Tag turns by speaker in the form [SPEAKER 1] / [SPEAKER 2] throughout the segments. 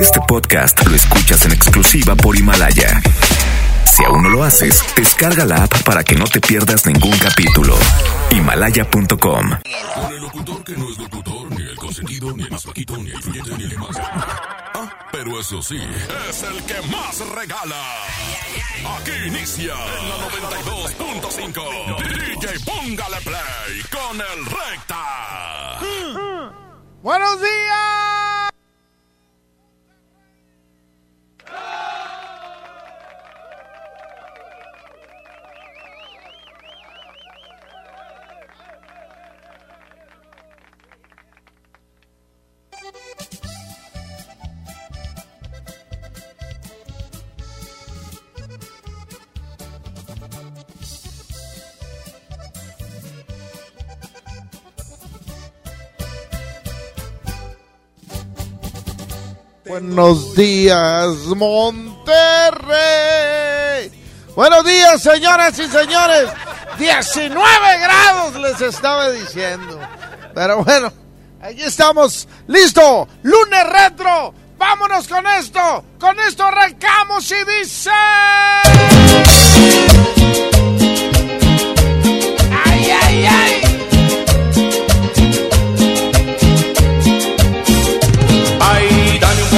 [SPEAKER 1] Este podcast lo escuchas en exclusiva por Himalaya. Si aún no lo haces, descarga la app para que no te pierdas ningún capítulo. Himalaya.com.
[SPEAKER 2] Con el locutor que no es locutor, ni el consentido, ni el más flaquito, ni el influyente, ni el más. Ah, pero eso sí, es el que más regala. Aquí inicia en la 92.5. DJ Póngale Play con el Recta.
[SPEAKER 3] ¡Buenos días! Buenos días, Monterrey. Buenos días, señoras y señores. 19 grados les estaba diciendo. Pero bueno, aquí estamos. Listo. Lunes retro. Vámonos con esto. Con esto arrancamos y dice...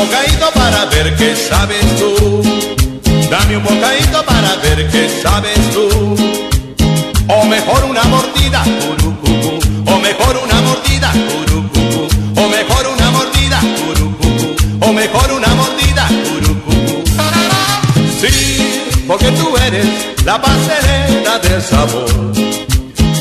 [SPEAKER 4] bocadito para ver qué sabes tú. Dame un bocadito para ver qué sabes tú. O mejor una mordida. O mejor una mordida. O mejor una mordida. O mejor una mordida. Sí, porque tú eres la pastelera del sabor.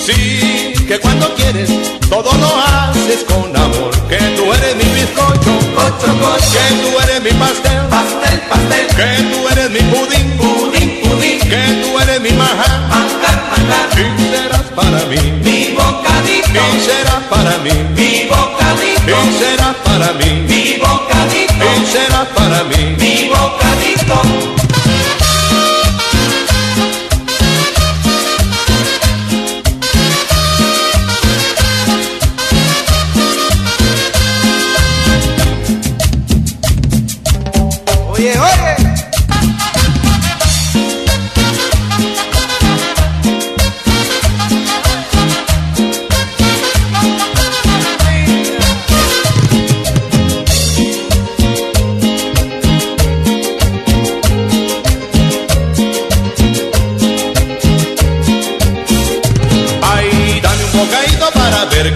[SPEAKER 4] Sí, que cuando quieres todo lo haces con amor. Que tú eres mi bizcocho, cocho, cocho. Que tú eres mi pastel, pastel, pastel. Que tú eres mi pudín, pudín, pudín. Que tú eres mi maján, manjar, manjar. Y serás para mí, mi bocadito. Y serás para mí, mi bocadito. Y serás para mí, mi bocadito. Y serás para mí, mi bocadito.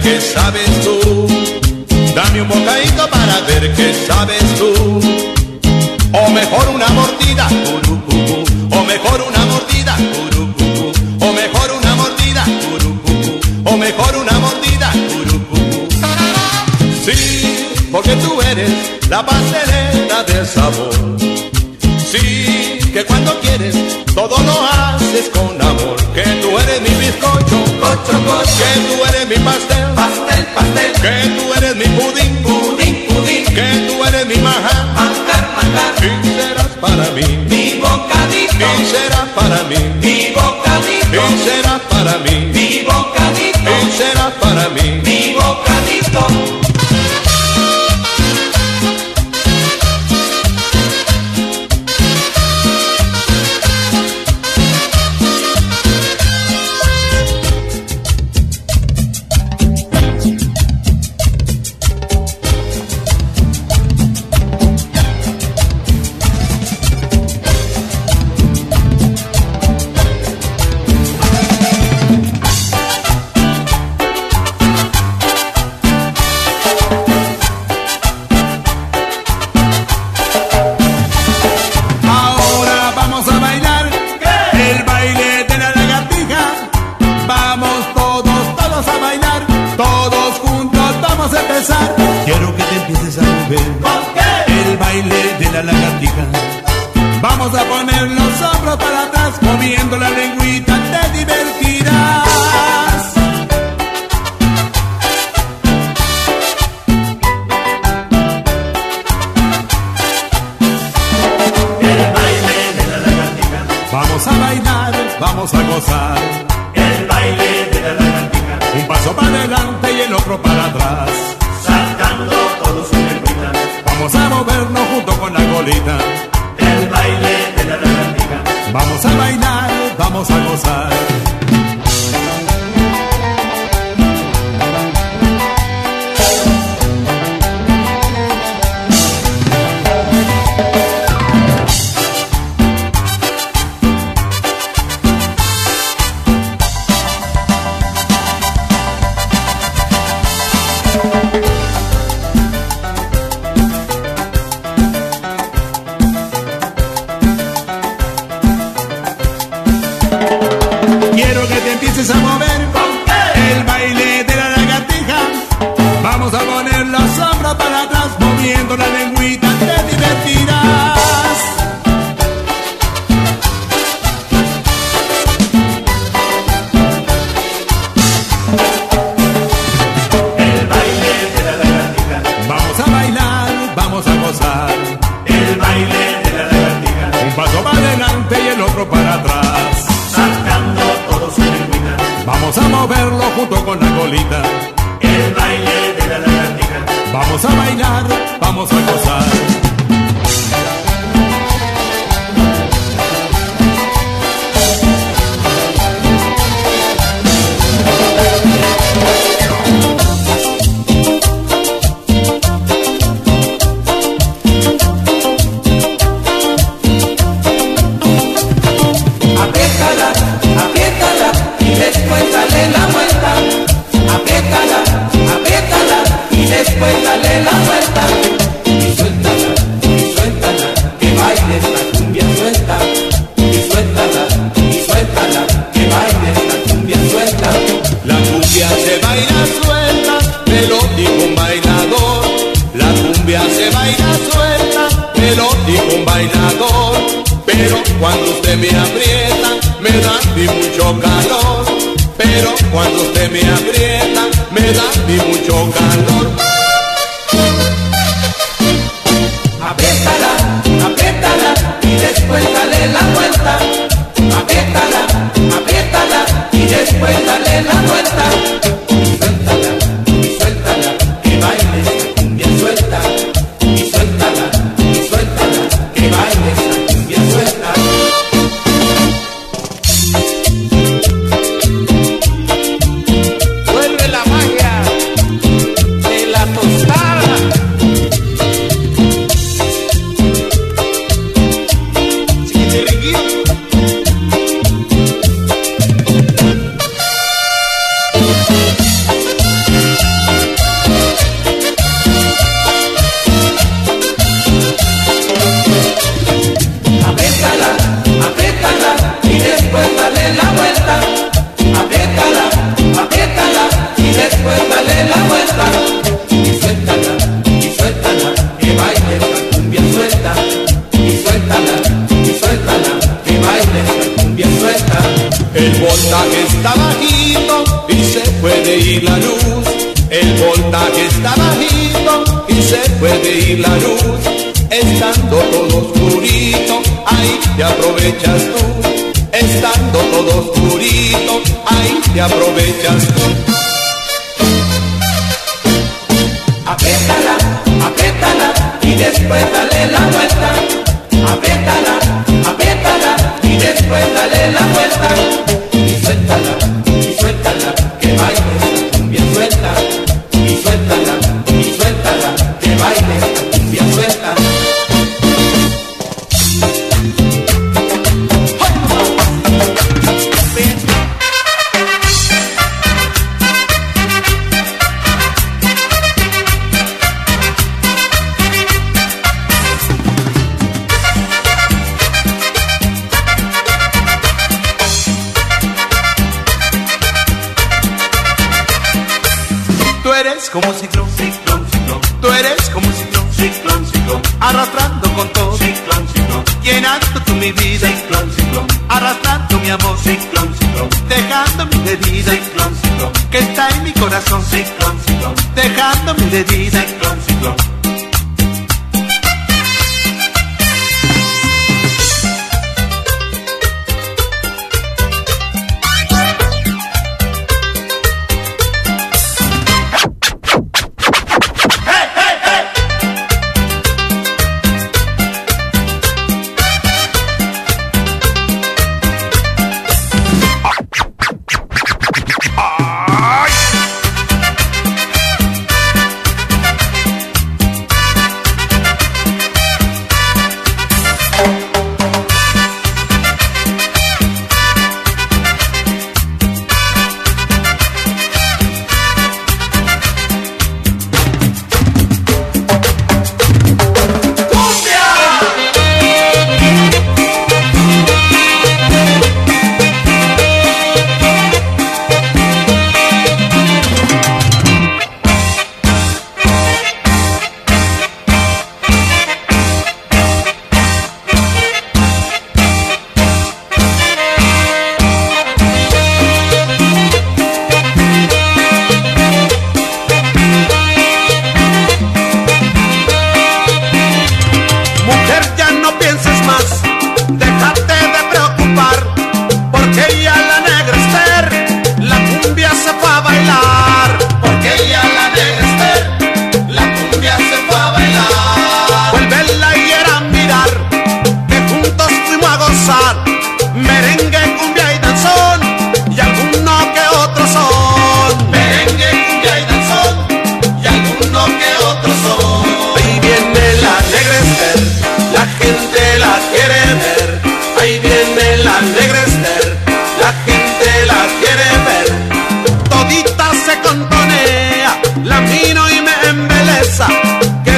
[SPEAKER 4] Qué sabes tú. Dame un bocadito para ver qué sabes tú. O mejor una mordida, curucucú. O mejor una mordida, curucucú. O mejor una mordida, curucucú. O mejor una mordida, curucucú. Sí, porque tú eres la pastelera del sabor. Sí, que cuando quieres todo lo haces con amor. Que tú eres mi bizcocho, cocho, cocho. Que tú eres mi pastel. Que tú eres mi pudín, pudín, pudín. Que tú eres mi maján, manjar, manjar. Y serás para mí, mi bocadito. Y serás para mí, mi bocadito. Y serás para mí, mi bocadito. Y serás para mí,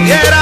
[SPEAKER 5] pudiera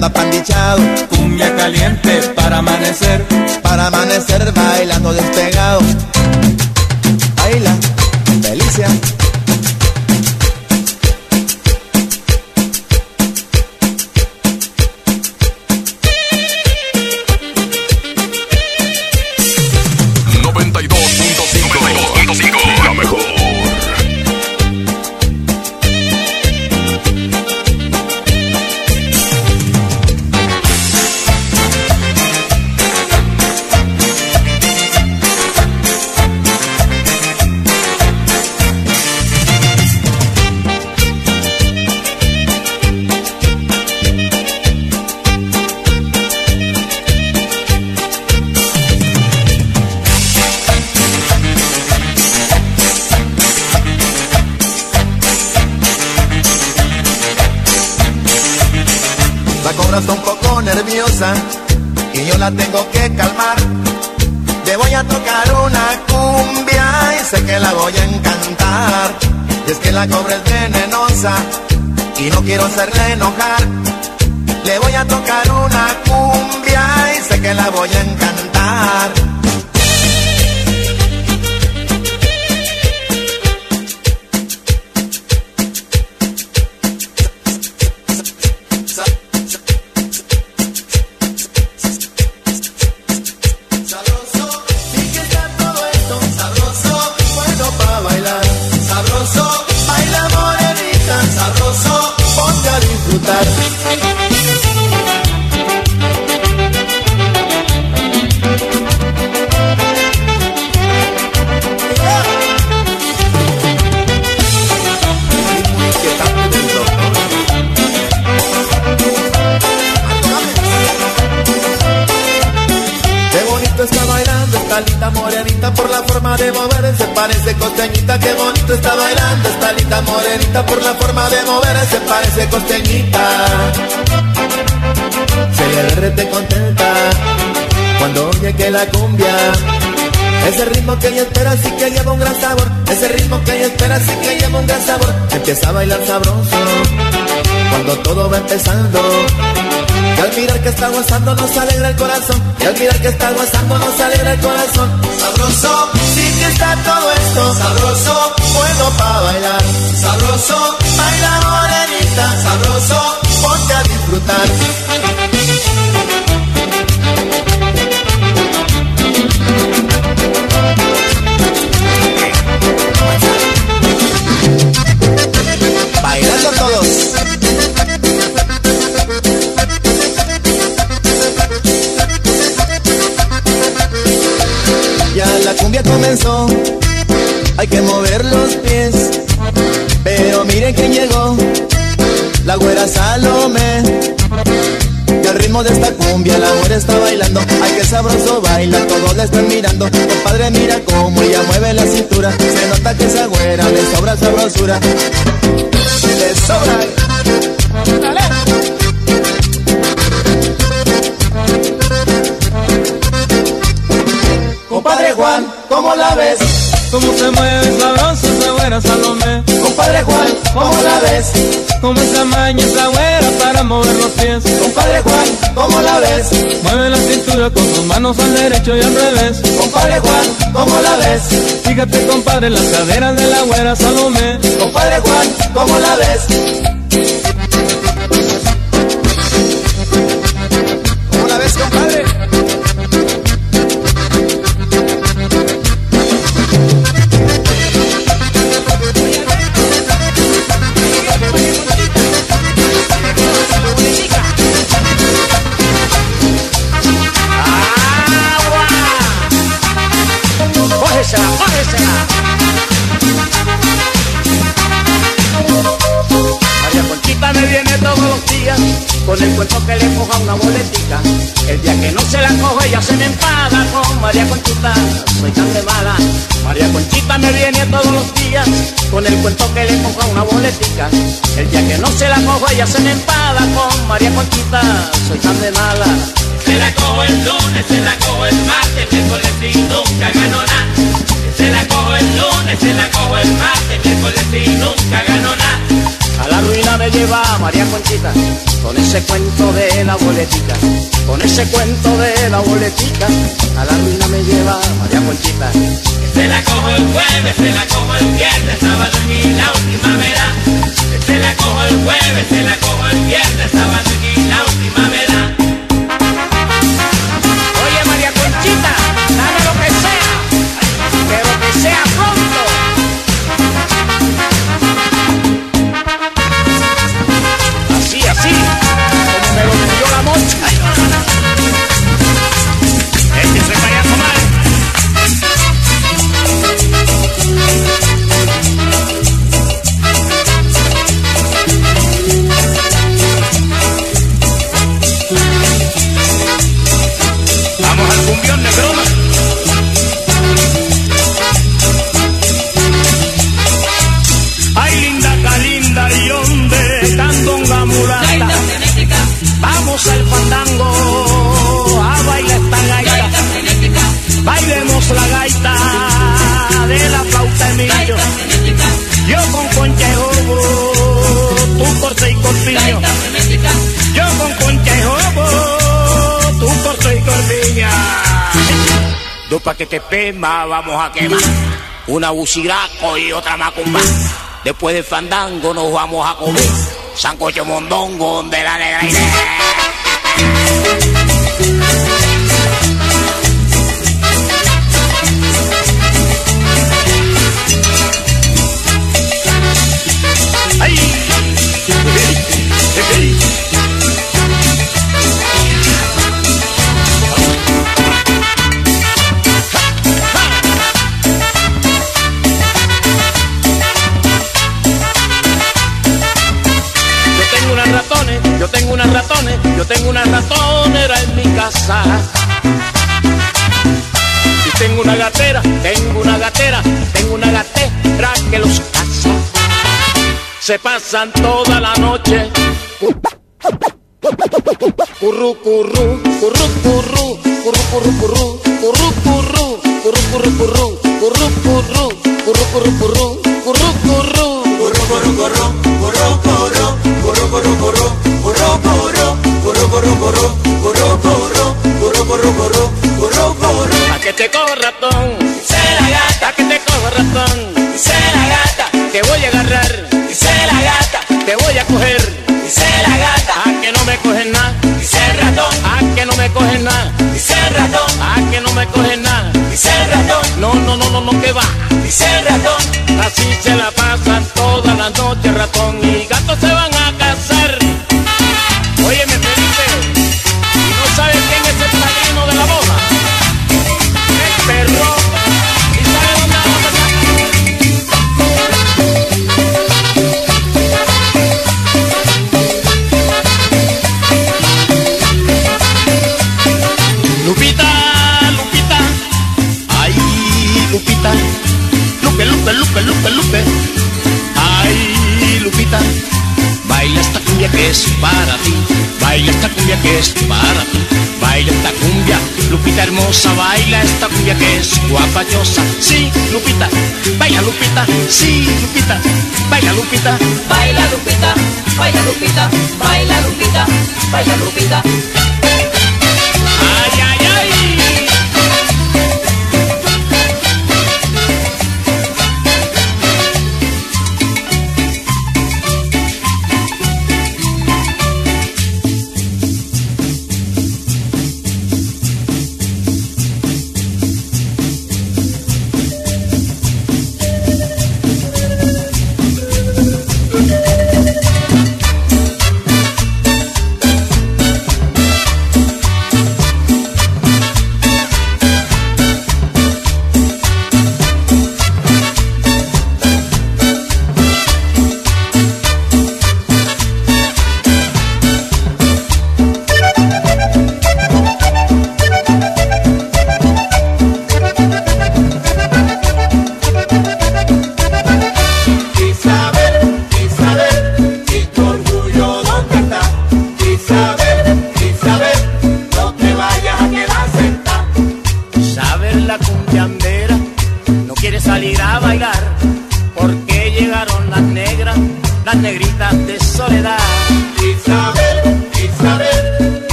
[SPEAKER 5] bailando apandichado, está un poco nerviosa y yo la tengo que calmar. Le voy a tocar una cumbia y sé que la voy a encantar. Y es que la cobra es venenosa y no quiero hacerla enojar. Le voy a tocar una cumbia y sé que la voy a encantar. Por la forma de mover, se parece costeñita. Se le derrete contenta cuando oye que la cumbia. Ese ritmo que ella espera sí que lleva un gran sabor. Ese ritmo que ella espera sí que lleva un gran sabor. Empieza a bailar sabroso cuando todo va empezando. Y al mirar que está gozando nos alegra el corazón. Y al mirar que está gozando nos alegra el corazón. Sabroso, sí que está todo esto. Sabroso, bueno para bailar. Sabroso, baila morenita. Sabroso, ponte a disfrutar. Cumbia la güera está bailando, ay que sabroso baila, todos le están mirando. Compadre mira cómo ella mueve la cintura, se nota que esa güera le sobra sabrosura. Le sobra. Compadre Juan, ¿cómo la ves?
[SPEAKER 6] Cómo se mueve sabroso güera Salomé.
[SPEAKER 5] Compadre Juan, ¿cómo la ves?
[SPEAKER 6] Cómo se amaña esa güera para mover los pies.
[SPEAKER 5] Compadre Juan, ¿cómo la ves?
[SPEAKER 6] Mueve la cintura con sus manos al derecho y al revés.
[SPEAKER 5] Compadre Juan, ¿cómo la ves?
[SPEAKER 6] Fíjate compadre las caderas de la güera Salomé.
[SPEAKER 5] Compadre Juan, ¿cómo la ves?
[SPEAKER 7] Viene todos los días con el cuento que le coja una boletica. El día que no se la cojo ella se me enfada con María Conchita, soy tan de mala. Se la cojo
[SPEAKER 8] el lunes, se la cojo el martes, miércoles y nunca ganó nada. Se la cojo el lunes, se la cojo el martes, miércoles y nunca ganó nada.
[SPEAKER 7] A la ruina me lleva María Conchita con ese cuento de la boletica, con ese cuento de la boletica. A la ruina me lleva María Conchita.
[SPEAKER 8] Se la cojo el jueves, se la cojo el viernes, sábado y la última verá. Se la cojo el jueves, se la cojo el viernes, sábado y la última verá.
[SPEAKER 7] Dos paquetes de pema vamos a quemar. Una buciraco y otra macumba. Después del fandango nos vamos a comer. Sancocho mondongo de la negra. Se pasan toda la noche. Curru, curru, curru, curru, curru, curru, curru, curru, curru, curru, curru, curru, curru, curru, curru, curru, curru, curru, curru.
[SPEAKER 9] Corro, corro, corro, corro, corro, corro, corro, corro, corro, corro, corro, corro, corro, corro, corro, corro, corro, corro, corro.
[SPEAKER 7] A que te cojo ratón,
[SPEAKER 9] Dice la gata,
[SPEAKER 7] a que te cojo ratón,
[SPEAKER 9] dice la gata,
[SPEAKER 7] te voy a te voy a coger,
[SPEAKER 9] dice la gata,
[SPEAKER 7] a que no me cogen nada,
[SPEAKER 9] dice el ratón,
[SPEAKER 7] a que no me cogen nada,
[SPEAKER 9] dice el ratón,
[SPEAKER 7] a que no me cogen nada.
[SPEAKER 9] dice el ratón,
[SPEAKER 7] No, no, no, no, no, que va.
[SPEAKER 9] dice el ratón.
[SPEAKER 7] Así se la pasan todas las noches, ratón
[SPEAKER 10] Baila esta cumbia, Lupita hermosa, baila esta cumbia que es guapachosa. Sí, Lupita, baila Lupita, sí, Lupita, baila Lupita,
[SPEAKER 11] baila Lupita, baila Lupita, baila Lupita, baila Lupita.
[SPEAKER 10] Baila,
[SPEAKER 7] Lupita.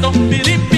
[SPEAKER 7] Pirito, pirip,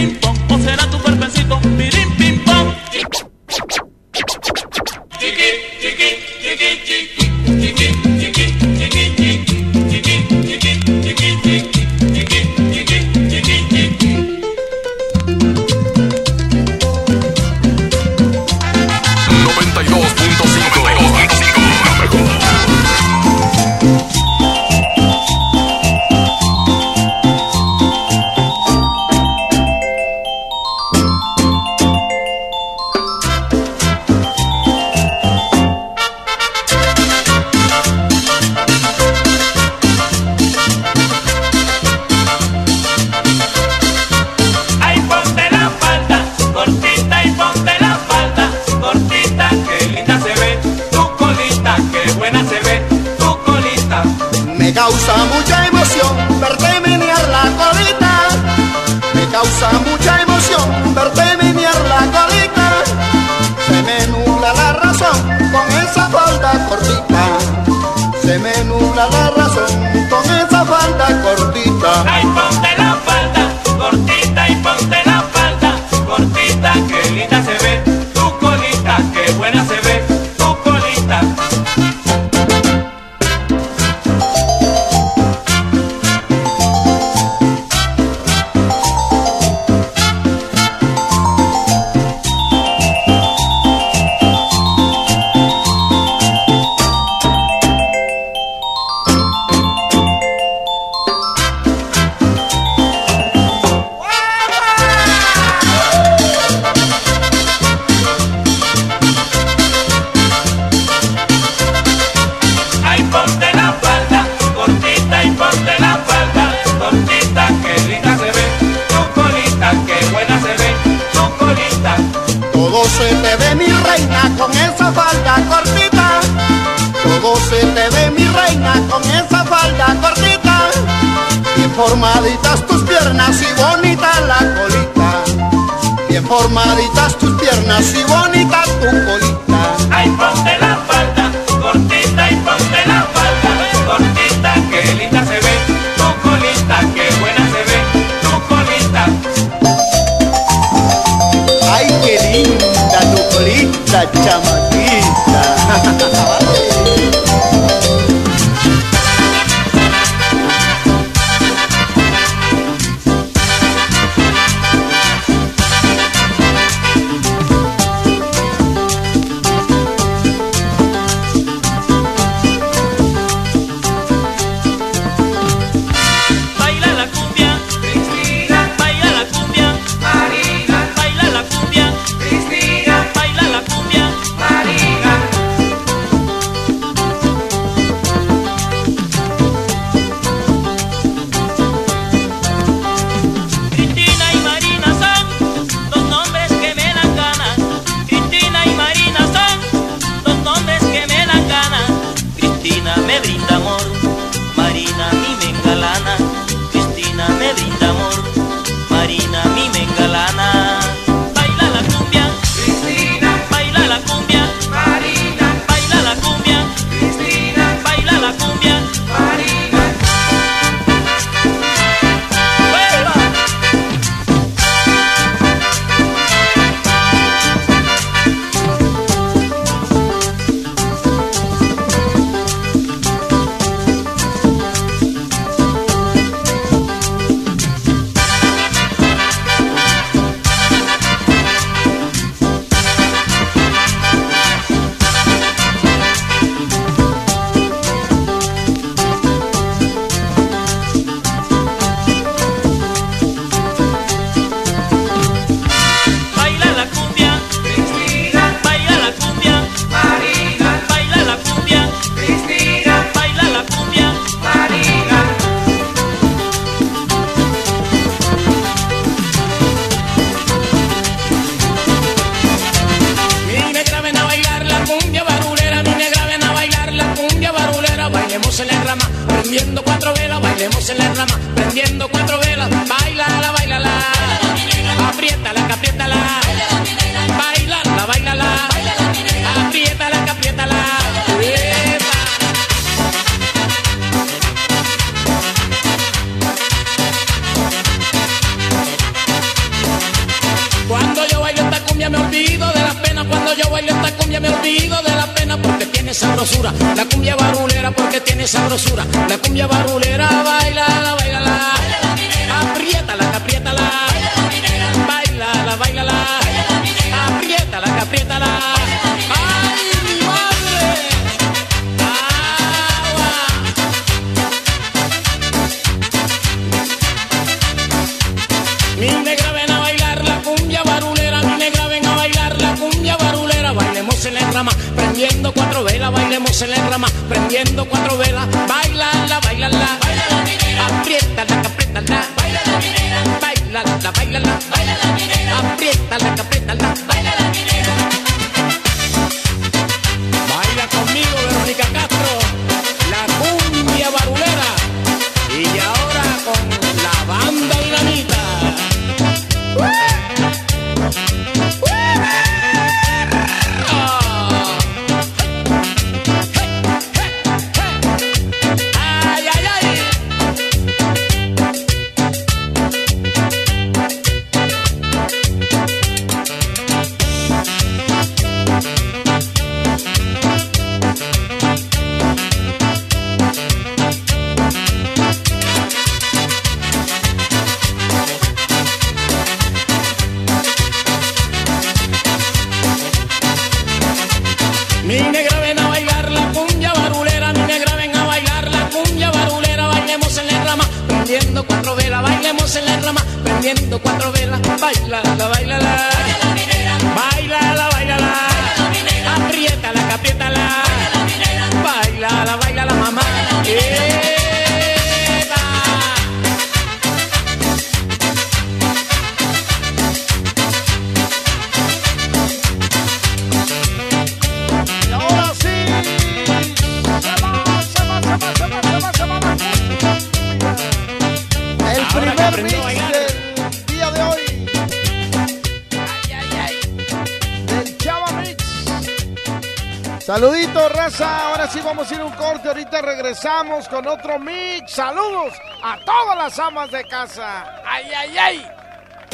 [SPEAKER 7] con
[SPEAKER 12] otro mix. Saludos a todas las amas de casa. ¡Ay, ay, ay!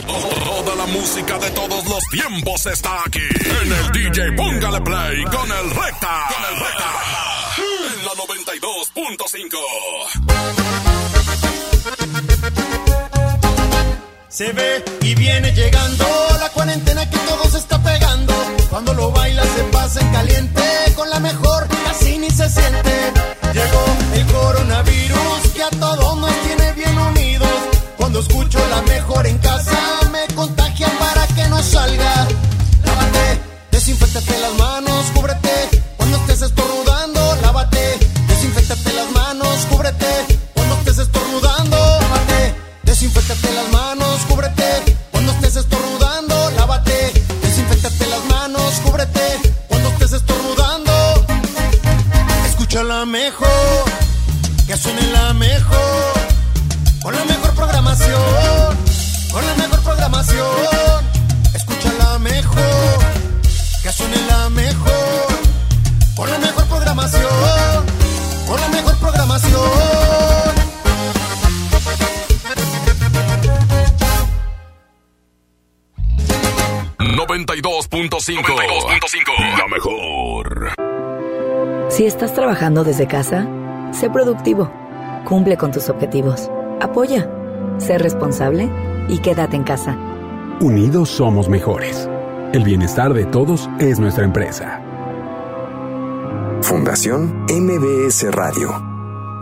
[SPEAKER 2] Toda la música de todos los tiempos está aquí. En el DJ Póngale Play con el Recta. Con el Recta. En la 92.5.
[SPEAKER 5] Se ve y viene llegando
[SPEAKER 13] trabajando desde casa, sé productivo, cumple con tus objetivos, apoya, sé responsable y quédate en casa.
[SPEAKER 14] Unidos somos mejores. El bienestar de todos es nuestra empresa.
[SPEAKER 1] Fundación MBS Radio.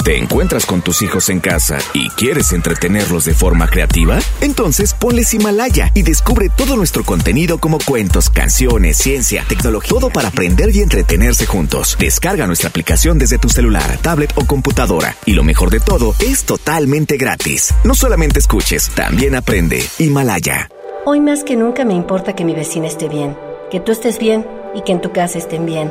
[SPEAKER 1] ¿Te encuentras con tus hijos en casa y quieres entretenerlos de forma creativa? Entonces ponles Himalaya y descubre todo nuestro contenido como cuentos, canciones, ciencia, tecnología, todo para aprender y entretenerse juntos. Descarga nuestra aplicación desde tu celular, tablet o computadora. Y lo mejor de todo, es totalmente gratis. No solamente escuches, también aprende. Himalaya.
[SPEAKER 15] Hoy más que nunca me importa que mi vecina esté bien, que tú estés bien y que en tu casa estén bien.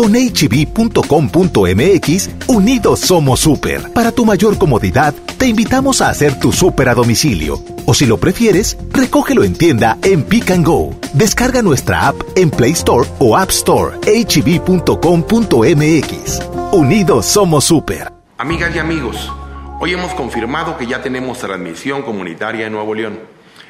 [SPEAKER 16] Con hb.com.mx, unidos somos super. Para tu mayor comodidad, te invitamos a hacer tu super a domicilio. O si lo prefieres, recógelo en tienda en Pick and Go. Descarga nuestra app en Play Store o App Store. hb.com.mx. Unidos somos super.
[SPEAKER 17] Amigas y amigos, hoy hemos confirmado que ya tenemos transmisión comunitaria en Nuevo León.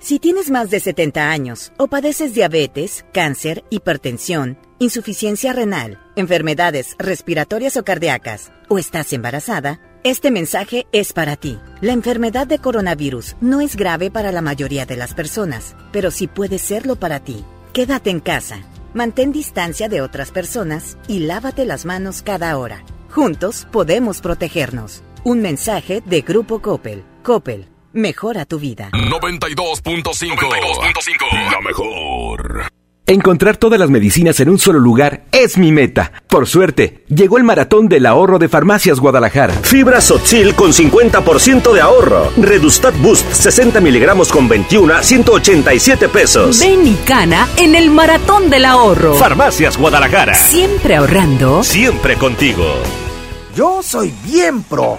[SPEAKER 18] Si tienes más de 70 años o padeces diabetes, cáncer, hipertensión, insuficiencia renal, enfermedades respiratorias o cardíacas, o estás embarazada, este mensaje es para ti. La enfermedad de coronavirus no es grave para la mayoría de las personas, pero sí puede serlo para ti. Quédate en casa, mantén distancia de otras personas y lávate las manos cada hora. Juntos podemos protegernos. Un mensaje de Grupo Coppel. Coppel Mejora tu vida.
[SPEAKER 2] 92.5. La mejor.
[SPEAKER 19] Encontrar todas las medicinas en un solo lugar es mi meta. Por suerte, llegó el maratón del ahorro de Farmacias Guadalajara.
[SPEAKER 20] Fibra Sotzil con 50% de ahorro. Redustat Boost 60 miligramos con 21 a 187 pesos.
[SPEAKER 21] Ven y cana en el maratón del ahorro.
[SPEAKER 20] Farmacias Guadalajara.
[SPEAKER 21] Siempre ahorrando.
[SPEAKER 20] Siempre contigo.
[SPEAKER 22] Yo soy bien pro.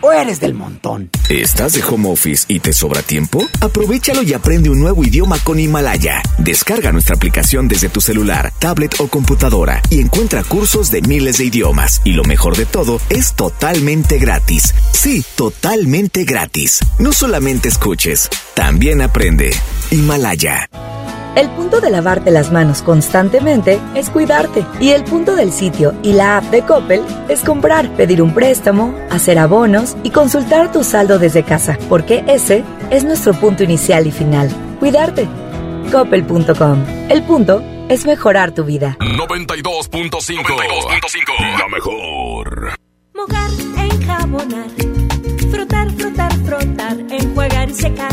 [SPEAKER 23] o eres del montón?
[SPEAKER 1] ¿Estás de home office y te sobra tiempo? Aprovechalo y aprende un nuevo idioma con Himalaya. Descarga nuestra aplicación desde tu celular, tablet o computadora y encuentra cursos de miles de idiomas. Y lo mejor de todo, es totalmente gratis. Sí, totalmente gratis. No solamente escuches, también aprende. Himalaya.
[SPEAKER 13] El punto de lavarte las manos constantemente es cuidarte. Y el punto del sitio y la app de Coppel es comprar, pedir un préstamo, hacer abonos y consultar tu saldo desde casa. Porque ese es nuestro punto inicial y final. Cuidarte. Coppel.com. El punto es mejorar tu vida.
[SPEAKER 2] 92.5. La mejor.
[SPEAKER 24] Mojar, enjabonar. Frotar, frotar, frotar. Enjuagar y secar.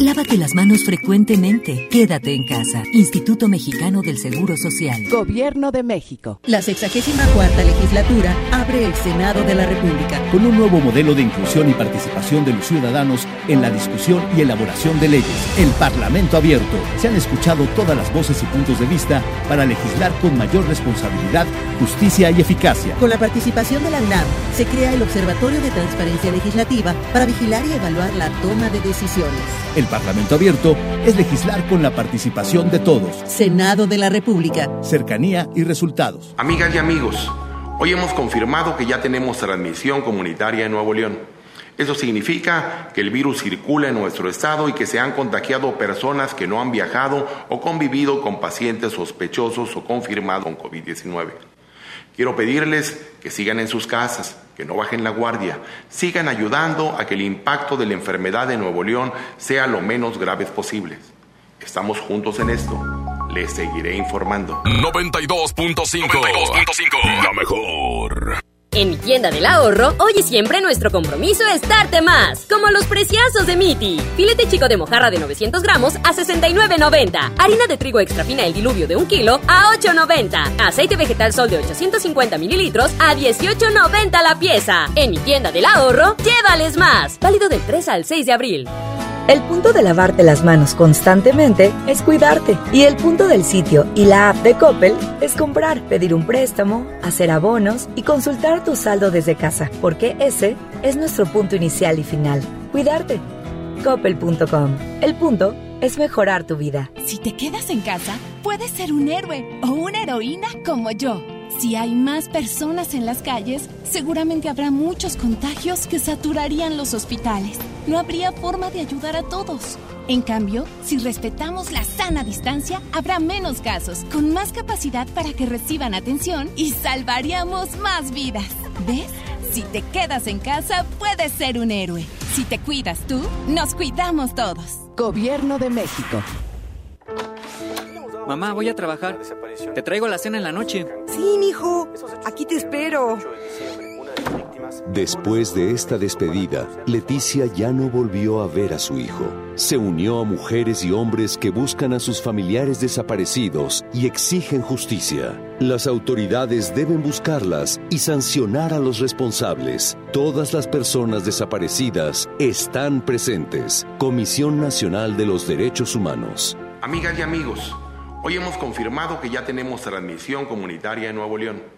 [SPEAKER 25] Lávate las manos frecuentemente. Quédate en casa. Instituto Mexicano del Seguro Social.
[SPEAKER 26] Gobierno de México.
[SPEAKER 27] La 64 legislatura abre el Senado de la República.
[SPEAKER 28] Con un nuevo modelo de inclusión y participación de los ciudadanos en la discusión y elaboración de leyes. El Parlamento abierto. Se han escuchado todas las voces y puntos de vista para legislar con mayor responsabilidad, justicia y eficacia.
[SPEAKER 27] Con la participación de la UNAM, se crea el Observatorio de Transparencia Legislativa para vigilar y evaluar la toma de decisiones.
[SPEAKER 28] El Parlamento Abierto es legislar con la participación de todos.
[SPEAKER 27] Senado de la República.
[SPEAKER 28] Cercanía y resultados.
[SPEAKER 17] Amigas y amigos, hoy hemos confirmado que ya tenemos transmisión comunitaria en Nuevo León. Eso significa que el virus circula en nuestro estado y que se han contagiado personas que no han viajado o convivido con pacientes sospechosos o confirmados con COVID-19. Quiero pedirles que sigan en sus casas, que no bajen la guardia, sigan ayudando a que el impacto de la enfermedad de Nuevo León sea lo menos graves posibles. Estamos juntos en esto. Les seguiré informando.
[SPEAKER 2] 92.5. La mejor.
[SPEAKER 29] En mi tienda del ahorro, hoy y siempre nuestro compromiso es darte más. Como los preciazos de Miti. Filete chico de mojarra de 900 gramos a 69.90. Harina de trigo extra fina el diluvio de un kilo a 8.90. Aceite vegetal sol de 850 mililitros a 18.90 la pieza. En mi tienda del ahorro, llévales más. Válido del 3 al 6 de abril.
[SPEAKER 13] El punto de lavarte las manos constantemente es cuidarte. Y el punto del sitio y la app de Coppel es comprar, pedir un préstamo, hacer abonos y consultar tu saldo desde casa. Porque ese es nuestro punto inicial y final. Cuidarte. Coppel.com. El punto es mejorar tu vida.
[SPEAKER 30] Si te quedas en casa, puedes ser un héroe o una heroína como yo. Si hay más personas en las calles, seguramente habrá muchos contagios que saturarían los hospitales. No habría forma de ayudar a todos. En cambio, si respetamos la sana distancia, habrá menos casos, con más capacidad para que reciban atención y salvaríamos más vidas. ¿Ves? Si te quedas en casa, puedes ser un héroe. Si te cuidas tú, nos cuidamos todos.
[SPEAKER 26] Gobierno de México.
[SPEAKER 31] Mamá, voy a trabajar. Te traigo la cena en la noche.
[SPEAKER 32] Sí, mijo. Aquí te espero.
[SPEAKER 33] Después de esta despedida, Leticia ya no volvió a ver a su hijo. Se unió a mujeres y hombres que buscan a sus familiares desaparecidos y exigen justicia. Las autoridades deben buscarlas y sancionar a los responsables. Todas las personas desaparecidas están presentes. Comisión Nacional de los Derechos Humanos.
[SPEAKER 17] Amigas y amigos, hoy hemos confirmado que ya tenemos transmisión comunitaria en Nuevo León.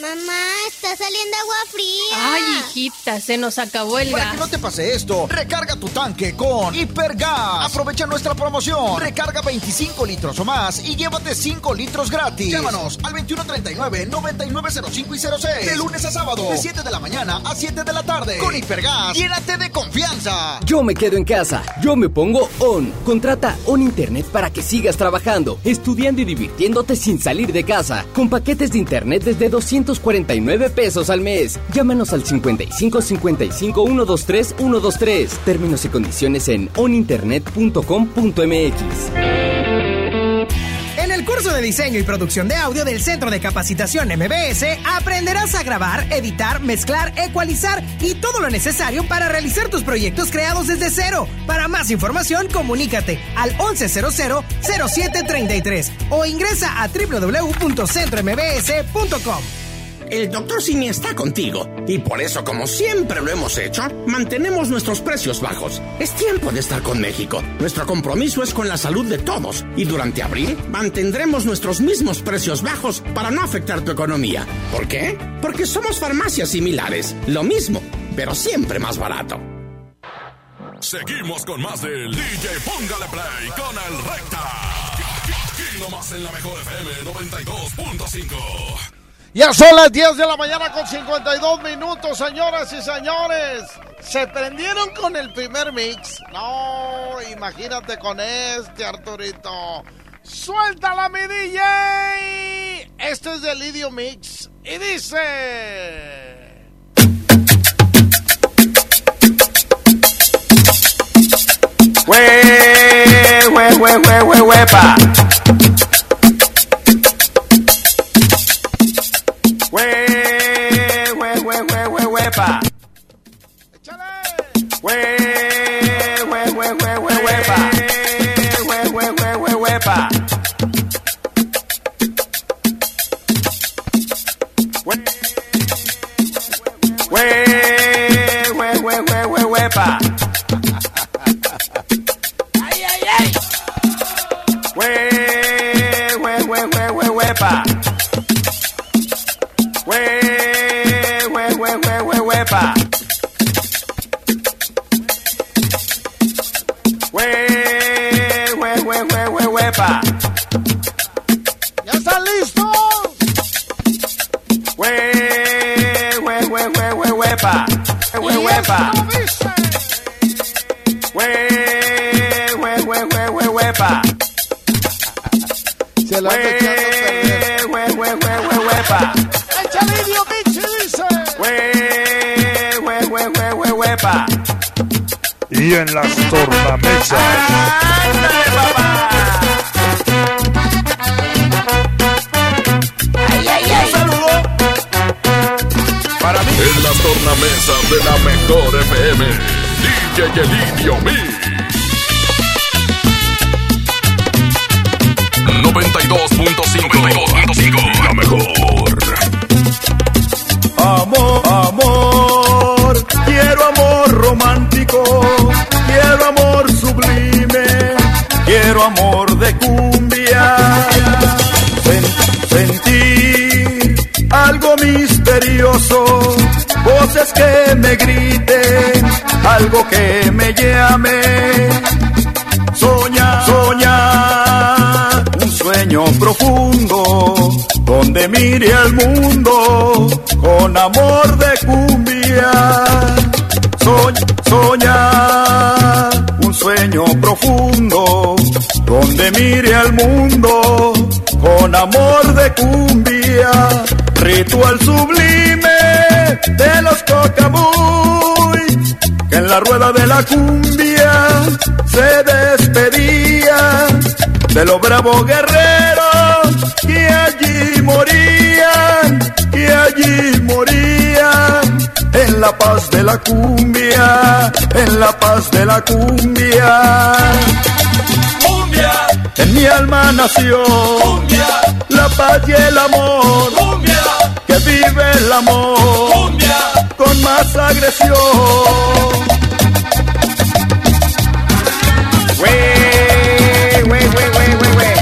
[SPEAKER 34] Mamá, está saliendo agua fría.
[SPEAKER 35] Ay, hijita, se nos acabó el
[SPEAKER 36] Para
[SPEAKER 35] gas.
[SPEAKER 36] que no te pase esto, recarga tu tanque con Hipergas. Aprovecha nuestra promoción. Recarga 25 litros o más y llévate 5 litros gratis. Llámanos al 2139-9905 y 06. De lunes a sábado, de 7 de la mañana a 7 de la tarde. Con Hipergas, llénate de confianza.
[SPEAKER 37] Yo me quedo en casa, yo me pongo ON. Contrata ON Internet para que sigas trabajando, estudiando y divirtiéndote sin salir de casa. Con paquetes de Internet desde 249 pesos al mes. Llámanos al 55 55 123 123. Términos y condiciones en oninternet.com.mx.
[SPEAKER 38] En el curso de diseño y producción de audio del Centro de Capacitación MBS aprenderás a grabar, editar, mezclar, ecualizar y todo lo necesario para realizar tus proyectos creados desde cero. Para más información, comunícate al 1100-0733 o ingresa a www.centrombs.com.
[SPEAKER 39] El doctor Simi está contigo y por eso, como siempre lo hemos hecho, mantenemos nuestros precios bajos. Es tiempo de estar con México. Nuestro compromiso es con la salud de todos y durante abril mantendremos nuestros mismos precios bajos para no afectar tu economía. ¿Por qué? Porque somos farmacias similares, lo mismo, pero siempre más barato.
[SPEAKER 2] Seguimos con más del DJ Póngale Play con el Recta. Aquí nomás en la mejor FM 92.5.
[SPEAKER 12] Ya son las 10 de la mañana con 52 minutos, señoras y señores. Se prendieron con el primer mix. No, imagínate con este, Arturito. ¡Suéltala, mi DJ! Este es del Lidio Mix y dice...
[SPEAKER 40] Hue, hue, hue, hue, huepa. Hue,
[SPEAKER 2] we, we, we, we. De la mejor FM. DJ Elidio Mix. 92.5. La mejor.
[SPEAKER 41] Amor, amor, quiero amor romántico, quiero amor sublime, quiero amor de cumbia. Sen- sentir algo misterioso, voces que me griten, algo que me llame. Soñar, soñar, un sueño profundo, donde mire al mundo con amor de cumbia. Soñ- soñar, un sueño profundo, donde mire al mundo con amor de cumbia. Ritual sublime de los cocabuy, que en la rueda de la cumbia se despedía de los bravos guerreros que allí morían, que allí morían en la paz de la cumbia, en la paz de la cumbia. Cumbia, en mi alma nació cumbia, la paz y el amor, cumbia, que vive el amor, más agresión.
[SPEAKER 40] Wey, wey, wey, wey, wey, wey.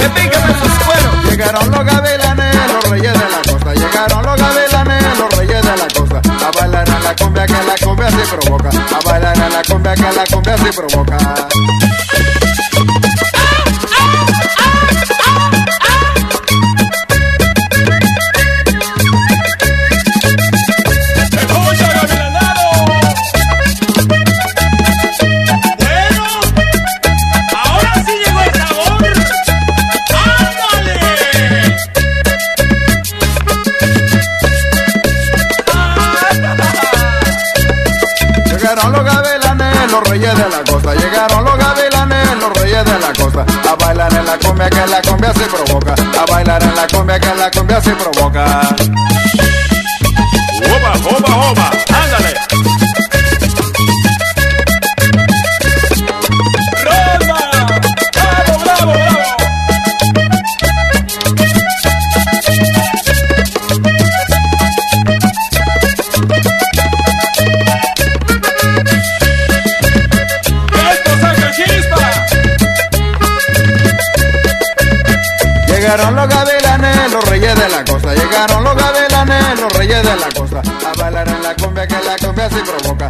[SPEAKER 41] Repícame sus cueros. Llegaron los gavilanes, los reyes de la costa. Llegaron los gavilanes, los reyes de la costa. A bailar a la cumbia que la cumbia se provoca. A a la cumbia que la cumbia se provoca. Se provoca.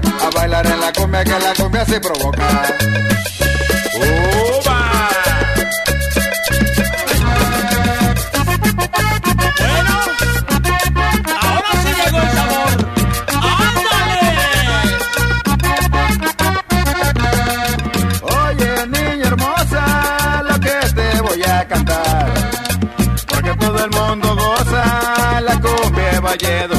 [SPEAKER 41] A bailar en la cumbia que la cumbia se provoca.
[SPEAKER 42] Ahora sí llegó el sabor.
[SPEAKER 41] Oye, niña hermosa, lo que te voy a cantar. Porque todo el mundo goza la cumbia de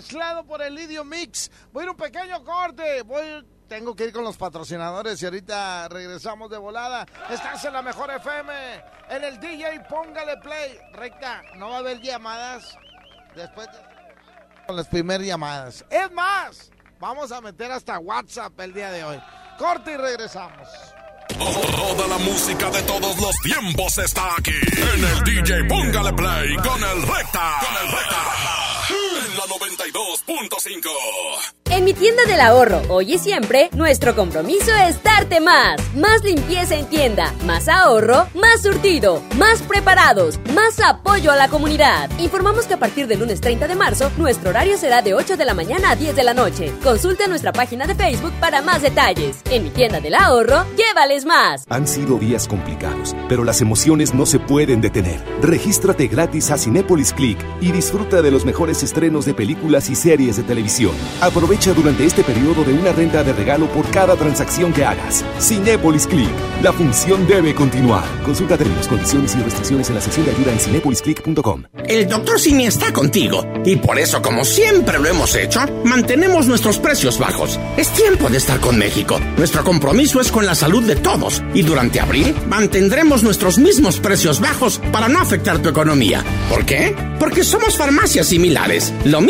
[SPEAKER 12] mezclado por el Lidio Mix. Voy a ir a un pequeño corte. Voy, tengo que ir con los patrocinadores y ahorita regresamos de volada. Estás en la mejor FM. En el DJ, póngale play. Recta, no va a haber llamadas después de con las primeras llamadas. Es más, vamos a meter hasta WhatsApp el día de hoy. Corte y regresamos.
[SPEAKER 2] Toda la música de todos los tiempos está aquí. En el DJ Póngale Play con el Recta. Con el Recta. En la 92.5.
[SPEAKER 29] En mi tienda del ahorro, hoy y siempre, nuestro compromiso es darte más. Más limpieza en tienda, más ahorro, más surtido, más preparados, más apoyo a la comunidad. Informamos que a partir del lunes 30 de marzo, nuestro horario será de 8 de la mañana a 10 de la noche. Consulta nuestra página de Facebook para más detalles. En mi tienda del ahorro, llévales más.
[SPEAKER 33] Han sido días complicados, pero las emociones no se pueden detener. Regístrate gratis a Cinépolis Click y disfruta de los mejores estrenos de películas y series de televisión. Aprovecha durante este periodo de una renta de regalo por cada transacción que hagas. Cinépolis Click. La función debe continuar. Consulta términos, condiciones y restricciones en la sección de ayuda en cinepolisclick.com.
[SPEAKER 39] El doctor Simi está contigo. Y por eso, como siempre lo hemos hecho, mantenemos nuestros precios bajos. Es tiempo de estar con México. Nuestro compromiso es con la salud de todos. Y durante abril mantendremos nuestros mismos precios bajos para no afectar tu economía. ¿Por qué? Porque somos farmacias similares. Lo mismo,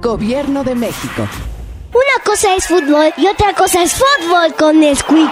[SPEAKER 26] Gobierno de México.
[SPEAKER 24] Una cosa es fútbol y otra cosa es fútbol con Nesquik.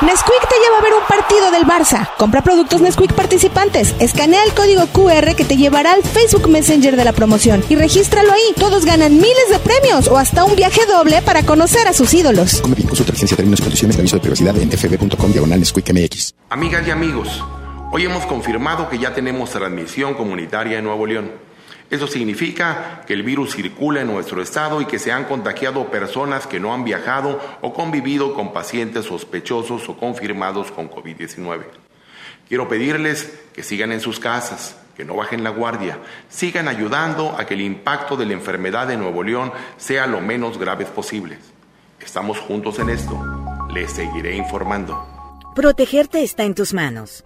[SPEAKER 43] Nesquik te lleva a ver un partido del Barça. Compra productos Nesquik participantes. Escanea el código QR que te llevará al Facebook Messenger de la promoción y regístralo ahí. Todos ganan miles de premios o hasta un viaje doble para conocer a sus ídolos.
[SPEAKER 34] Come bien, consulta licencia, términos y condiciones de aviso de privacidad en fb.com diagonal Nesquik MX.
[SPEAKER 17] Amigas y amigos, hoy hemos confirmado que ya tenemos transmisión comunitaria en Nuevo León. Eso significa que el virus circula en nuestro estado y que se han contagiado personas que no han viajado o convivido con pacientes sospechosos o confirmados con COVID-19. Quiero pedirles que sigan en sus casas, que no bajen la guardia, sigan ayudando a que el impacto de la enfermedad de Nuevo León sea lo menos grave posible. Estamos juntos en esto. Les seguiré informando.
[SPEAKER 18] Protegerte está en tus manos.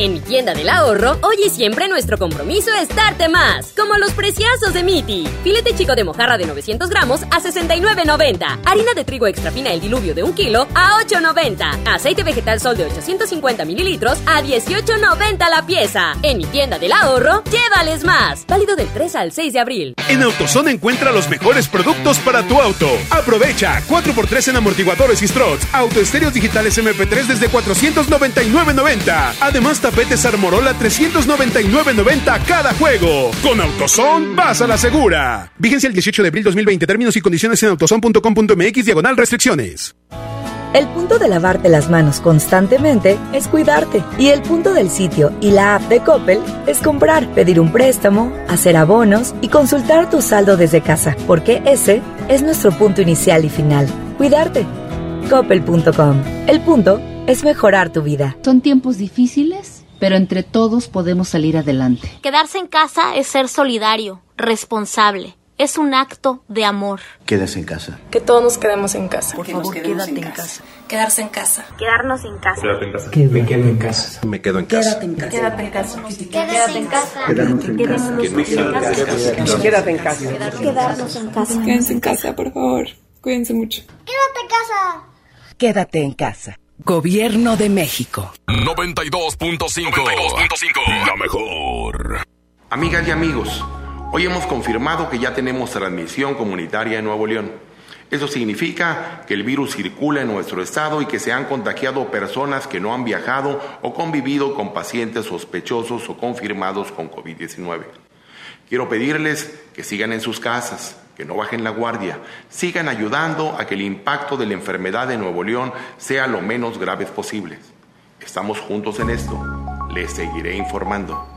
[SPEAKER 29] En mi tienda del ahorro, hoy y siempre nuestro compromiso es darte más. Como los preciazos de Miti. Filete chico de mojarra de 900 gramos a 69.90. Harina de trigo extra fina el diluvio de un kilo a 8.90. Aceite vegetal sol de 850 mililitros a 18.90 la pieza. En mi tienda del ahorro, llévales más. Válido del 3 al 6 de abril.
[SPEAKER 44] En AutoZone encuentra los mejores productos para tu auto. Aprovecha 4x3 en amortiguadores y struts, autoestéreos digitales MP3 desde 499.90. Además, tapetes Armorola 399.90 cada juego. Con AutoZone vas a la segura. Vigencia el 18 de abril 2020. Términos y condiciones en autozone.com.mx diagonal restricciones.
[SPEAKER 13] El punto de lavarte las manos constantemente es cuidarte. Y el punto del sitio y la app de Coppel es comprar, pedir un préstamo, hacer abonos y consultar tu saldo desde casa. Porque ese es nuestro punto inicial y final. Cuidarte. Coppel.com. El punto es mejorar tu vida.
[SPEAKER 45] Son tiempos difíciles, pero entre todos podemos salir adelante.
[SPEAKER 46] Quedarse en casa es ser solidario, responsable. Es un acto de amor.
[SPEAKER 47] Quédese en casa.
[SPEAKER 48] Que todos nos quedemos en casa.
[SPEAKER 46] Por favor, quédate en casa.
[SPEAKER 48] Quedarse en casa.
[SPEAKER 46] Quedarnos en casa.
[SPEAKER 47] Quédate en casa. Me quedo en casa. Me quedo en casa.
[SPEAKER 46] Quédate en casa.
[SPEAKER 48] Quédate en casa.
[SPEAKER 46] Quédate en casa.
[SPEAKER 47] Quedarnos en casa.
[SPEAKER 48] Quédate en casa.
[SPEAKER 46] Quedarnos en casa.
[SPEAKER 48] Quédense en casa, por favor. Cuídense mucho.
[SPEAKER 24] Quédate en casa.
[SPEAKER 26] Quédate en casa. Gobierno de México.
[SPEAKER 2] 92.5. La mejor.
[SPEAKER 17] Amigas y amigos, hoy hemos confirmado que ya tenemos transmisión comunitaria en Nuevo León. Eso significa que el virus circula en nuestro estado y que se han contagiado personas que no han viajado o convivido con pacientes sospechosos o confirmados con COVID-19. Quiero pedirles que sigan en sus casas, que no bajen la guardia, sigan ayudando a que el impacto de la enfermedad de Nuevo León sea lo menos grave posible. Estamos juntos en esto. Les seguiré informando.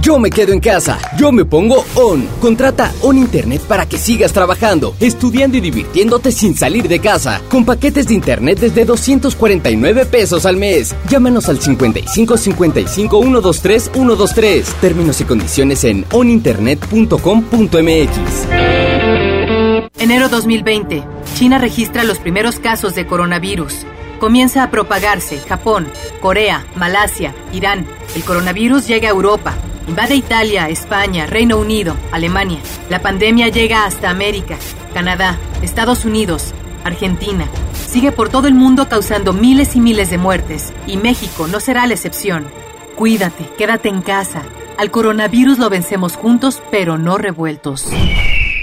[SPEAKER 37] Yo me quedo en casa. Yo me pongo on. Contrata On Internet para que sigas trabajando, estudiando y divirtiéndote sin salir de casa. Con paquetes de internet desde 249 pesos al mes. Llámanos al 55 55 123 123. Términos y condiciones en oninternet.com.mx.
[SPEAKER 49] Enero 2020. China registra los primeros casos de coronavirus. Comienza a propagarse Japón, Corea, Malasia, Irán. El coronavirus llega a Europa. Invade Italia, España, Reino Unido, Alemania. La pandemia llega hasta América, Canadá, Estados Unidos, Argentina. Sigue por todo el mundo causando miles y miles de muertes. Y México no será la excepción. Cuídate, quédate en casa. Al coronavirus lo vencemos juntos, pero no revueltos.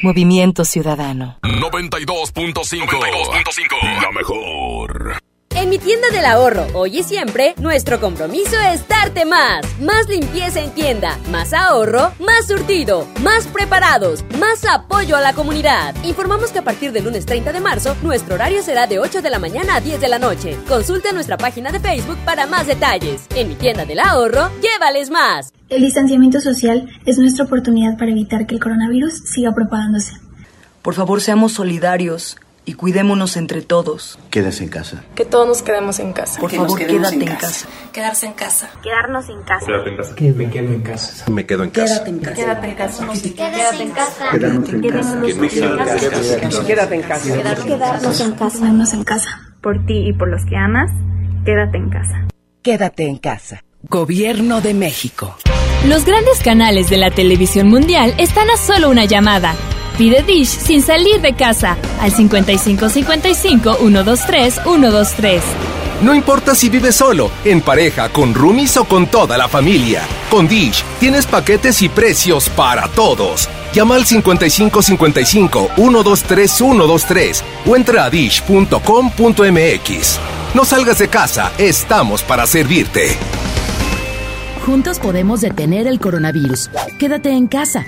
[SPEAKER 49] Movimiento Ciudadano.
[SPEAKER 50] 92.5. La mejor.
[SPEAKER 29] En mi tienda del ahorro, hoy y siempre, nuestro compromiso es darte más. Más limpieza en tienda, más ahorro, más surtido, más preparados, más apoyo a la comunidad. Informamos que a partir del lunes 30 de marzo, nuestro horario será de 8 de la mañana a 10 de la noche. Consulta nuestra página de Facebook para más detalles. En mi tienda del ahorro, llévales más.
[SPEAKER 38] El distanciamiento social es nuestra oportunidad para evitar que el coronavirus siga propagándose.
[SPEAKER 51] Por favor, seamos solidarios y cuidémonos entre todos.
[SPEAKER 47] Quédese en casa.
[SPEAKER 48] Que todos nos quedemos en casa.
[SPEAKER 51] Por favor, quédate en casa.
[SPEAKER 48] Quedarse en casa.
[SPEAKER 34] Quedarnos en casa.
[SPEAKER 47] Quédate en casa. me quedo en casa. Me quedo en casa.
[SPEAKER 51] Quédate en casa.
[SPEAKER 48] Quédate en casa.
[SPEAKER 34] Quédate en casa.
[SPEAKER 47] Quédate en casa.
[SPEAKER 38] Quédate en casa. Quedarnos en casa. Quedarnos en casa.
[SPEAKER 48] Por ti y por los que amas, quédate en casa.
[SPEAKER 52] Quédate en casa. Gobierno de México.
[SPEAKER 53] Los grandes canales de la televisión mundial están a solo una llamada. Pide Dish sin salir de casa al 5555 123 123.
[SPEAKER 54] No importa si vives solo, en pareja, con roomies o con toda la familia. Con Dish tienes paquetes y precios para todos. Llama al 5555 123 123 o entra a dish.com.mx. No salgas de casa, estamos para servirte.
[SPEAKER 30] Juntos podemos detener el coronavirus. Quédate en casa.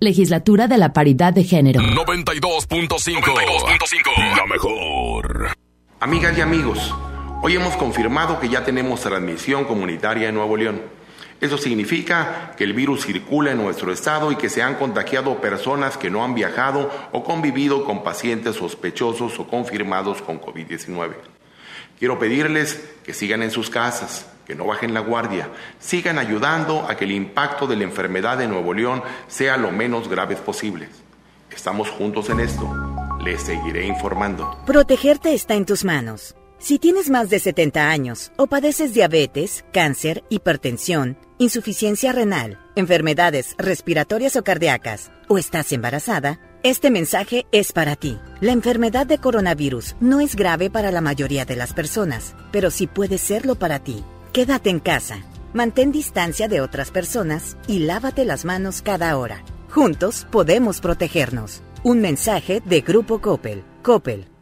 [SPEAKER 30] Legislatura de la Paridad de Género.
[SPEAKER 50] 92.5. La mejor.
[SPEAKER 17] Amigas y amigos, hoy hemos confirmado que ya tenemos transmisión comunitaria en Nuevo León. Eso significa que el virus circula en nuestro estado y que se han contagiado personas que no han viajado o convivido con pacientes sospechosos o confirmados con COVID-19. Quiero pedirles que sigan en sus casas, que no bajen la guardia, sigan ayudando a que el impacto de la enfermedad en Nuevo León sea lo menos grave posible. Estamos juntos en esto. Les seguiré informando.
[SPEAKER 18] Protegerte está en tus manos. Si tienes más de 70 años o padeces diabetes, cáncer, hipertensión, insuficiencia renal, enfermedades respiratorias o cardíacas, o estás embarazada, este mensaje es para ti. La enfermedad de coronavirus no es grave para la mayoría de las personas, pero sí puede serlo para ti. Quédate en casa, mantén distancia de otras personas y lávate las manos cada hora. Juntos podemos protegernos. Un mensaje de Grupo Coppel. Coppel,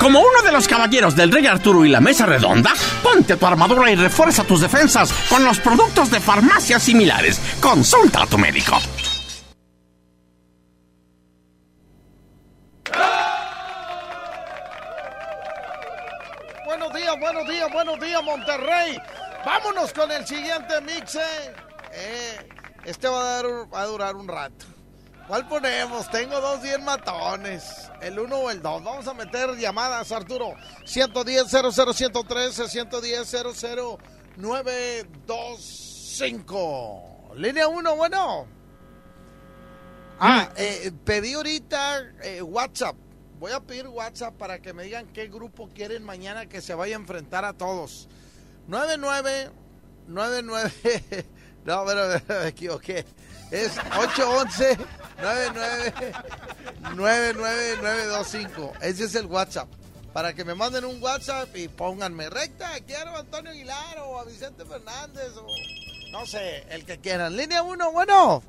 [SPEAKER 39] Como uno de los caballeros del Rey Arturo y la Mesa Redonda, ponte tu armadura y refuerza tus defensas con los productos de farmacias similares. Consulta a tu médico.
[SPEAKER 12] Buenos días, buenos días, buenos días, Monterrey. Vámonos con el siguiente mix. eh. Este va a durar un rato. ¿Cuál ponemos? Tengo dos bien matones. El uno o el dos. Vamos a meter llamadas, Arturo. 110 00113 110 00925. Línea 1, bueno. Ah, eh, pedí ahorita eh, WhatsApp. Voy a pedir WhatsApp para que me digan qué grupo quieren mañana que se vaya a enfrentar a todos. 99 99 No, pero me equivoqué. Es 811 99 99925. Ese es el WhatsApp. Para que me manden un WhatsApp y pónganme recta, quiero a Antonio Aguilar o a Vicente Fernández o no sé, el que quieran. Línea 1, bueno.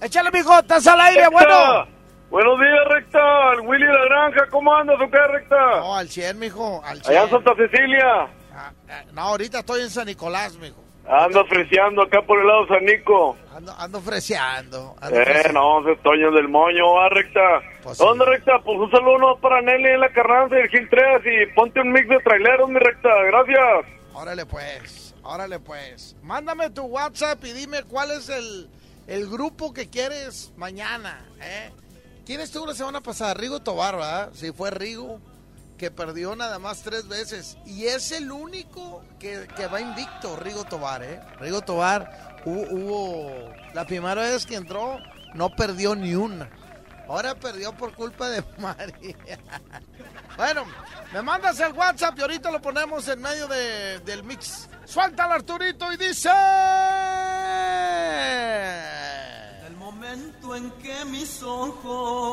[SPEAKER 12] Échale, mijo, estás al aire, bueno.
[SPEAKER 55] Buenos días, recta. El Willy de la Granja, ¿cómo andas o qué, recta?
[SPEAKER 12] No, al 100, mijo, al 100.
[SPEAKER 55] Allá en Santa Cecilia.
[SPEAKER 12] Ah, eh, no, ahorita estoy en San Nicolás, mijo.
[SPEAKER 55] Ando freseando acá por el lado San Nico.
[SPEAKER 12] Ando, ando freseando. ando
[SPEAKER 55] Eh,
[SPEAKER 12] freseando.
[SPEAKER 55] no, se Toño del Moño, ah, recta.
[SPEAKER 12] Pues sí.
[SPEAKER 55] ¿Dónde, recta? Pues un saludo para Nelly en la Carranza y el Gil 3 y ponte un mix de traileros, mi recta. Gracias.
[SPEAKER 12] Órale, pues. Órale, pues. Mándame tu WhatsApp y dime cuál es el, el grupo que quieres mañana, ¿eh? ¿Quién estuvo la semana pasada? Rigo Tobar, ¿verdad? Sí, fue Rigo, que perdió nada más tres veces. Y es el único que, va invicto, Rigo Tobar, ¿eh? Rigo Tobar hubo, La primera vez que entró, no perdió ni una. Ahora perdió por culpa de María. Bueno, me mandas el WhatsApp y ahorita lo ponemos en medio de- del mix. Suelta Arturito y dice...
[SPEAKER 5] El momento en que mis ojos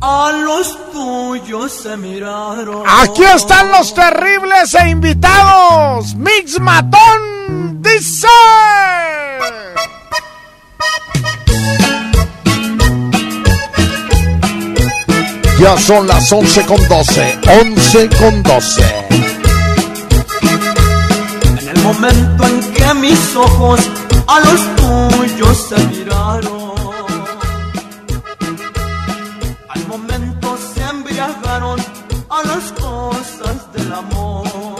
[SPEAKER 5] a los tuyos se miraron.
[SPEAKER 12] Aquí están los terribles e invitados. Mix Matón dice...
[SPEAKER 56] Ya son las 11 con 12. 11 con 12.
[SPEAKER 5] En el momento en que mis ojos a los tuyos se miraron. Las cosas del amor.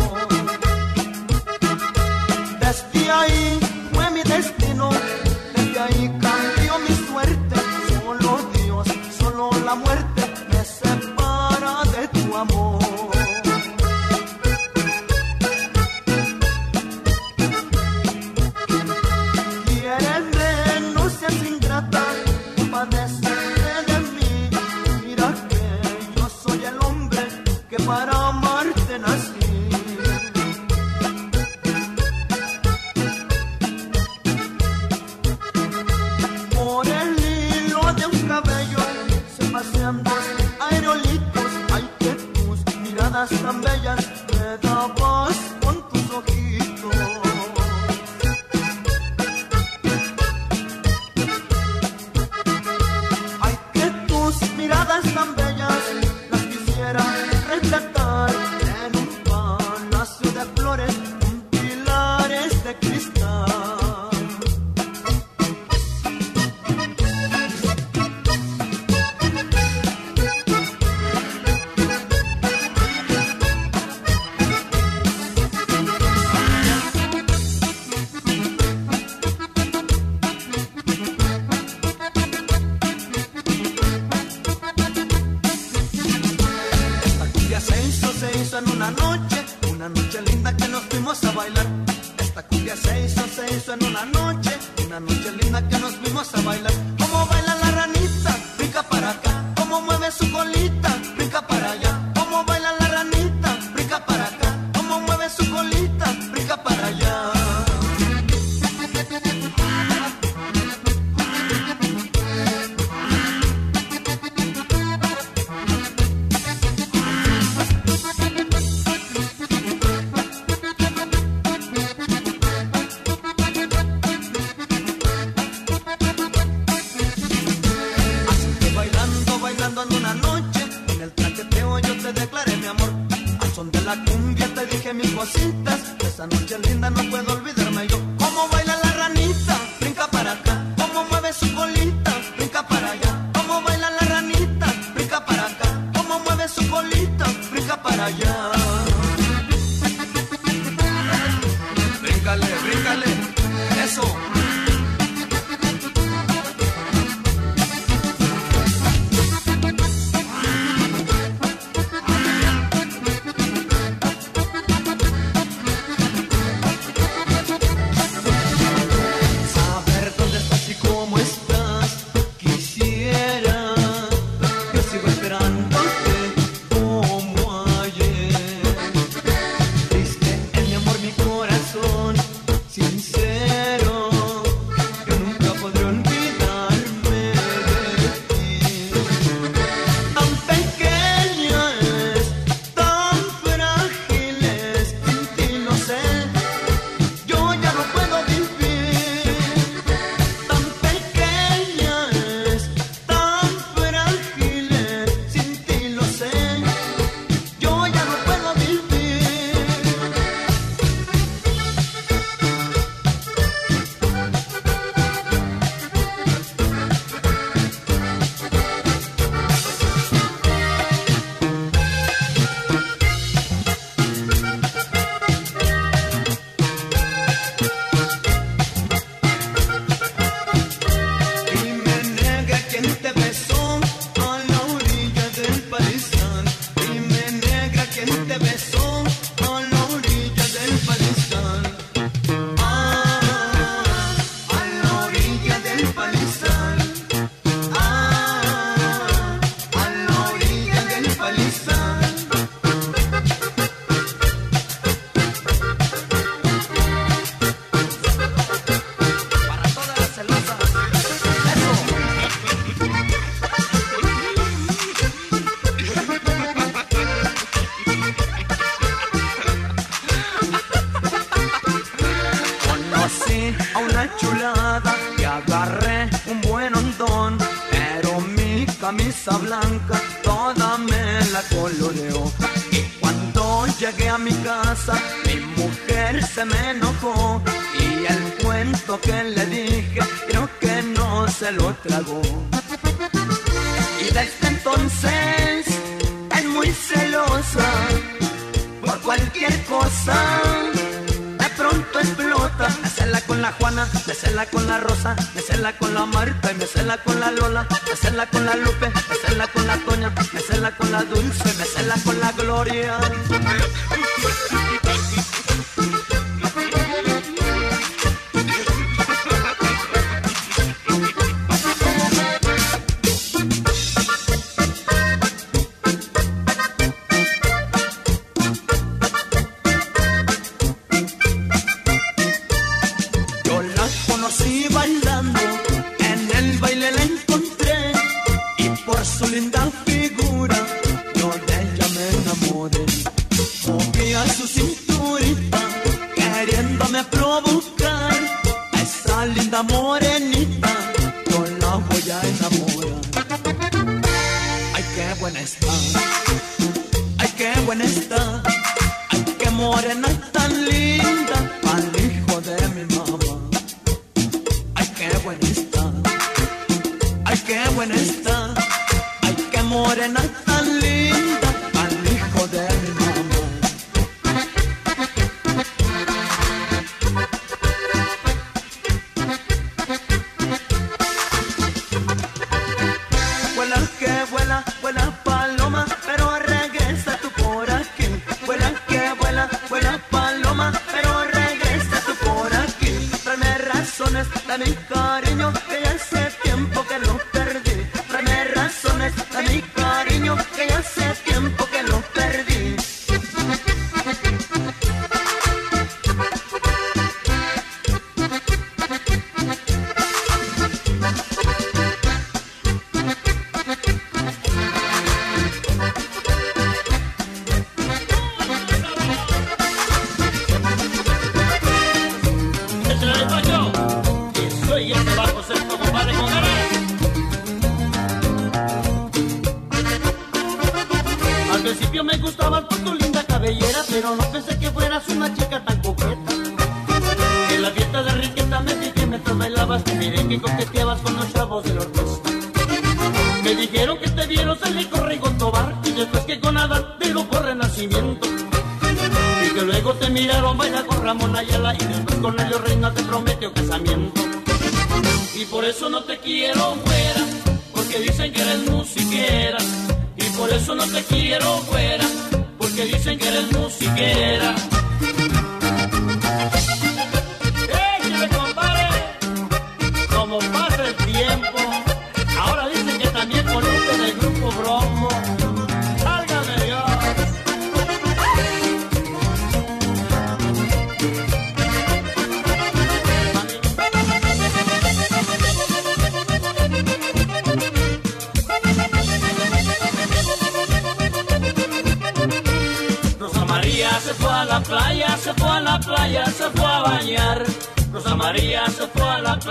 [SPEAKER 5] Desde ahí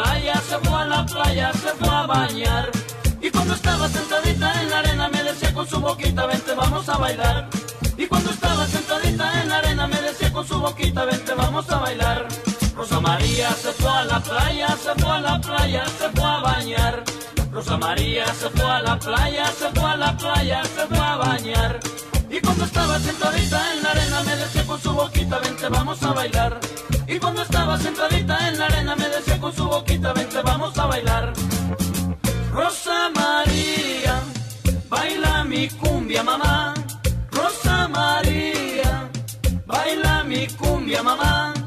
[SPEAKER 5] se fue a la playa, se fue a bañar. Y cuando estaba sentadita en la arena me decía con su boquita, vente, vamos a bailar. Y cuando estaba sentadita en la arena me decía con su boquita, vente, vamos a bailar. Rosa María se fue a la playa, se fue a la playa, se fue a bañar. Rosa María se fue a la playa, se fue a la playa, se fue a bañar. Y cuando estaba sentadita en la arena me decía con su boquita, vente, vamos a bailar. Y cuando estaba sentadita en la arena me decía con su boquita, vente, vamos a bailar. Rosa María, baila mi cumbia, mamá. Rosa María, baila mi cumbia, mamá.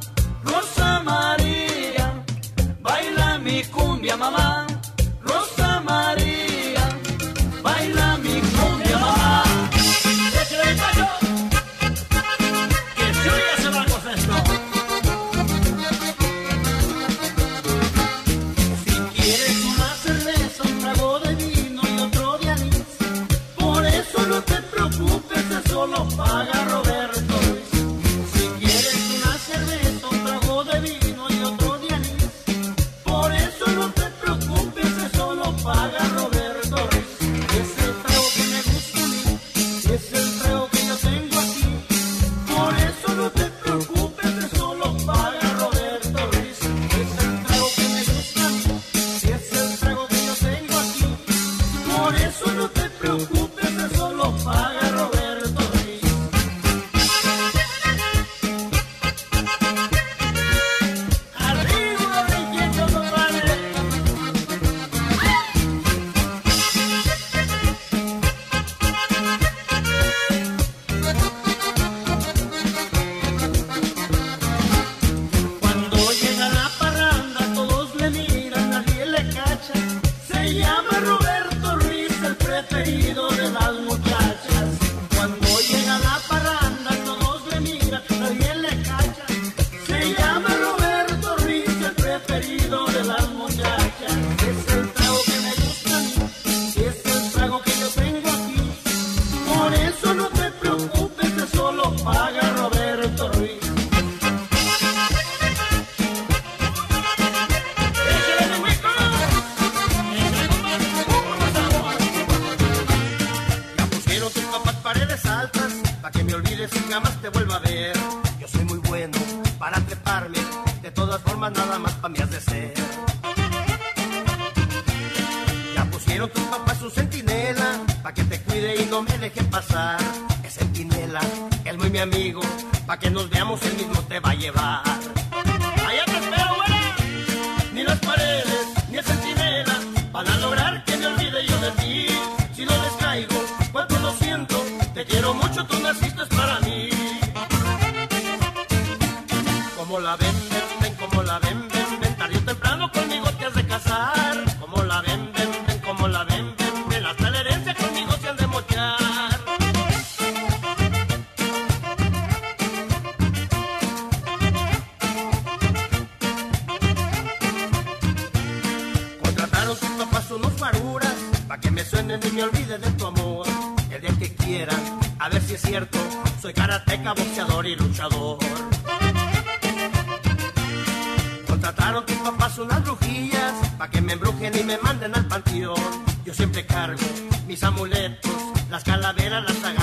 [SPEAKER 5] ni me olvide de tu amor. El día que quieran, a ver si es cierto, soy karateca, boxeador y luchador. Contrataron tus papás unas brujillas, pa' que me embrujen y me manden al panteón. Yo siempre cargo mis amuletos, las calaveras, las
[SPEAKER 57] sagas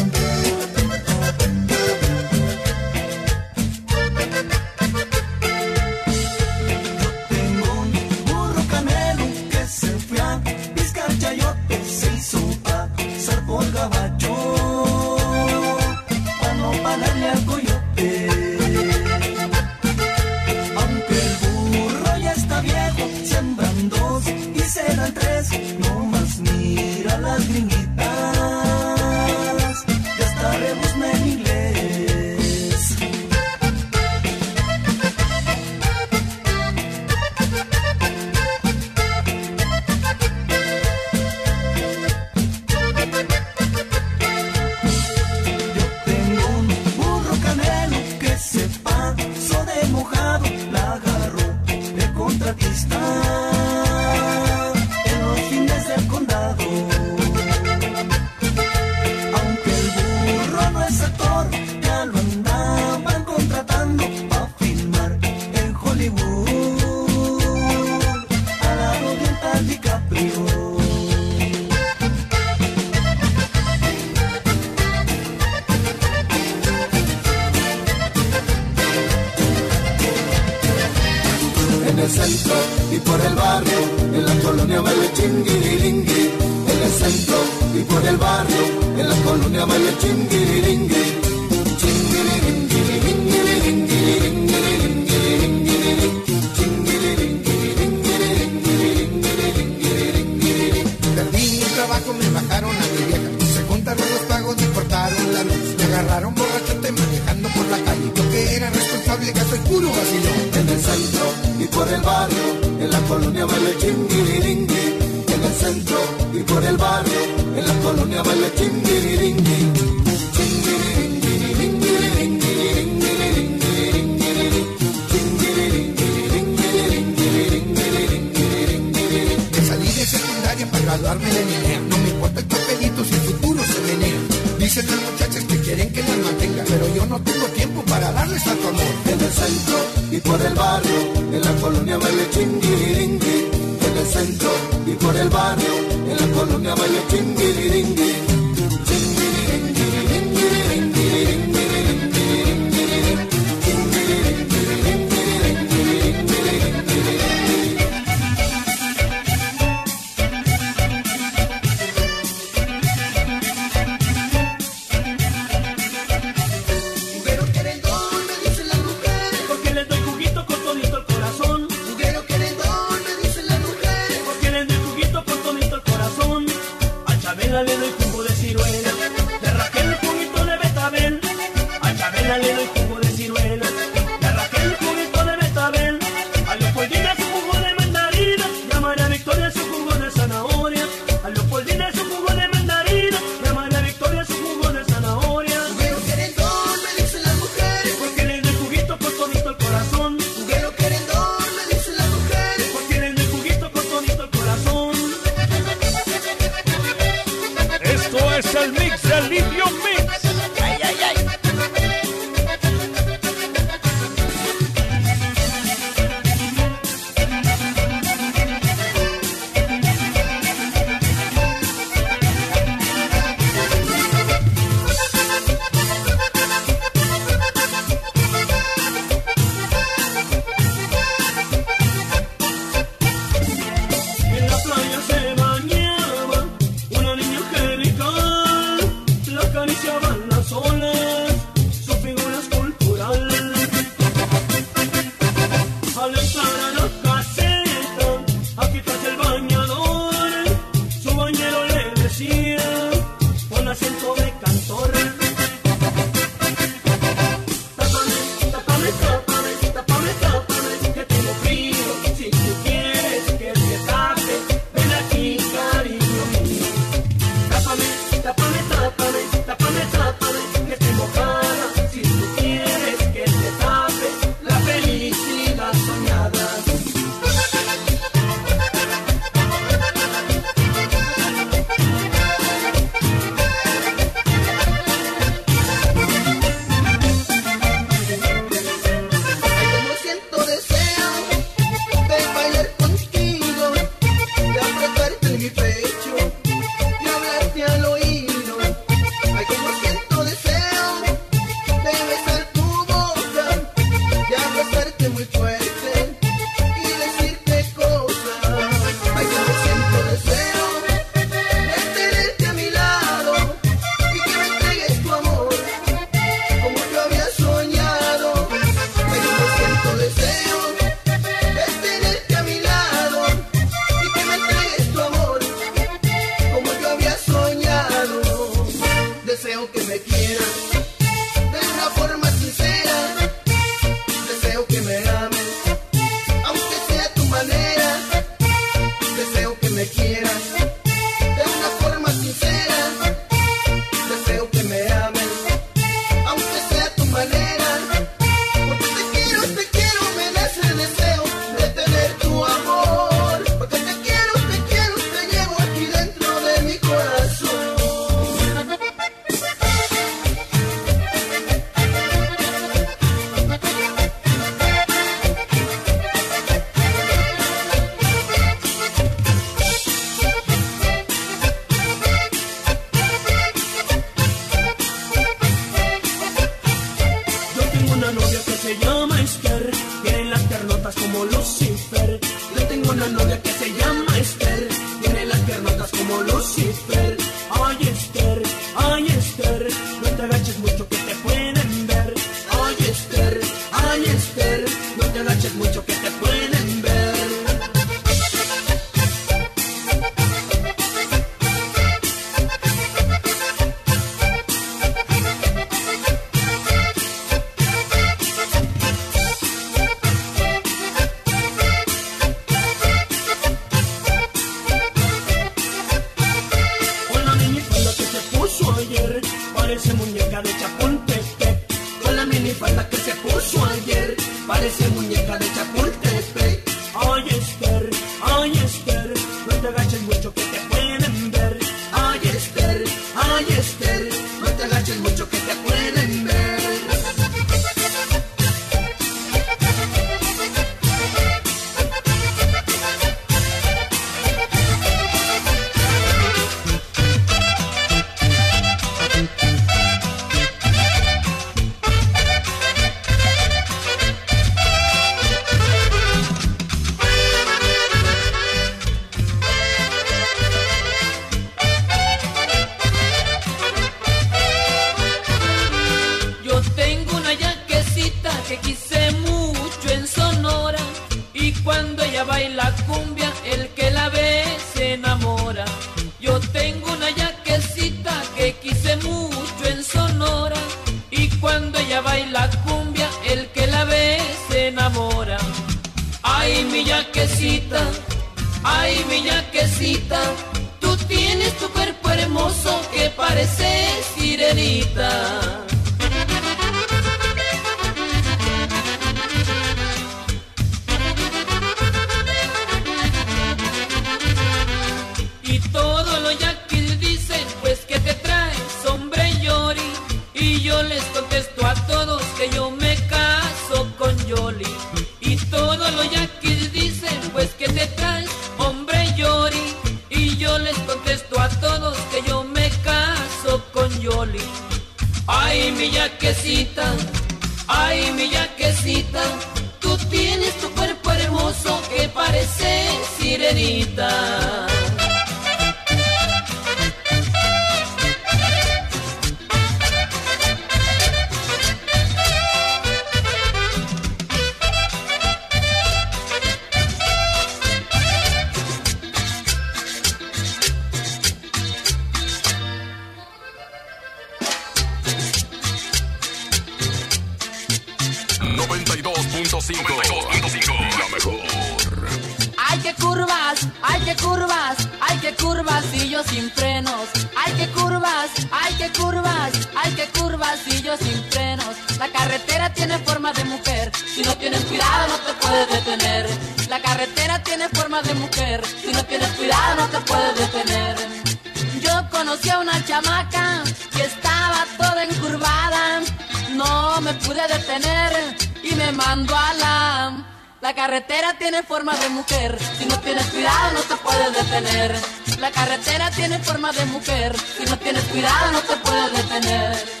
[SPEAKER 57] y
[SPEAKER 5] me mando a la...
[SPEAKER 10] La
[SPEAKER 58] carretera tiene forma de mujer, si no tienes cuidado no te puedes detener. La carretera tiene forma de mujer, si no tienes cuidado no te puedes detener.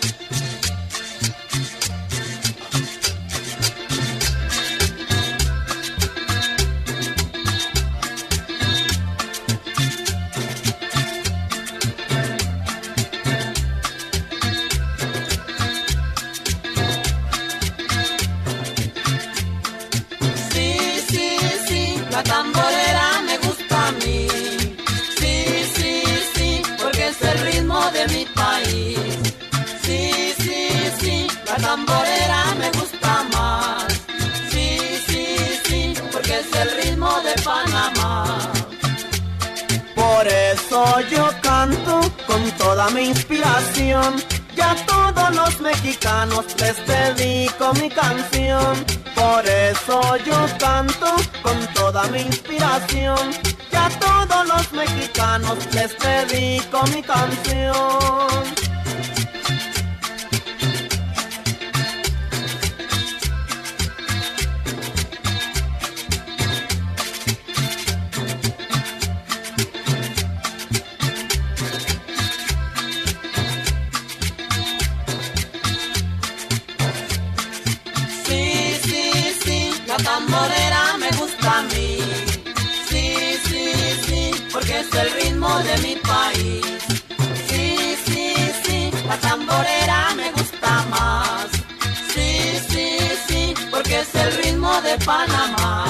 [SPEAKER 10] soy yo canto con toda mi inspiración. Ya a todos los mexicanos les dedico mi canción. Por eso yo canto con toda mi inspiración. Ya a todos los mexicanos les dedico mi canción.
[SPEAKER 58] de mi país. Sí, sí, sí, la tamborera me gusta más. Sí, sí, sí, porque es el ritmo de Panamá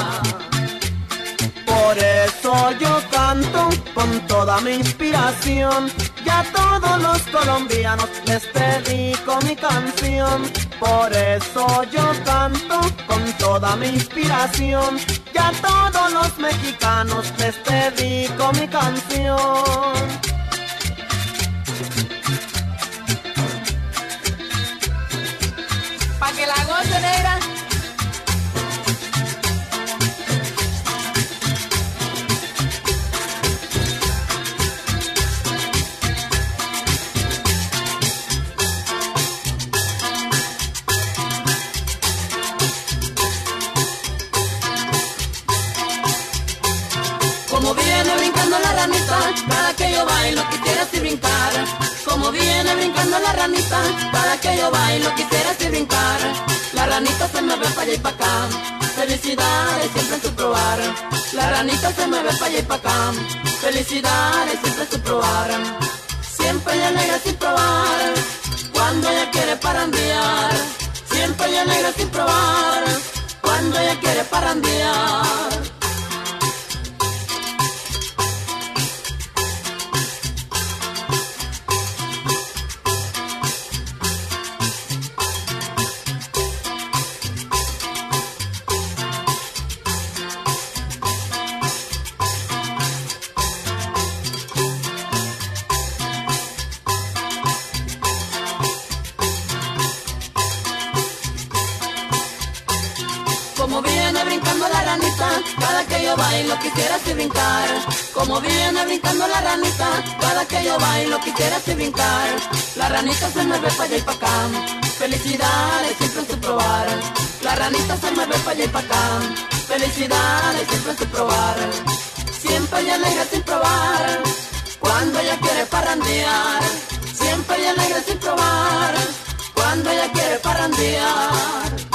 [SPEAKER 10] eso yo canto con toda mi inspiración. Ya todos los colombianos les dedico mi canción. Por eso yo canto con toda mi inspiración. Ya todos los mexicanos les dedico mi canción.
[SPEAKER 58] yo bailo quisiera si brincar, como viene brincando la ranita, para que yo bailo quisiera si brincar, la ranita se me ve para allá y para acá, felicidades siempre en su probar, la ranita se me ve para allá y para acá, felicidades siempre en su probar, siempre ella negra sin probar, cuando ella quiere para parandear, siempre ella negra sin probar, cuando ella quiere para parandear. brincar, como viene brincando la ranita, cada que yo bailo quisiera así brincar, la ranita se mueve para allá y para acá, felicidades siempre en su probar, la ranita se mueve para allá y para acá, felicidades siempre en su probar, siempre ella alegra sin probar, cuando ella quiere parrandear, siempre ella alegra sin probar, cuando ella quiere parrandear.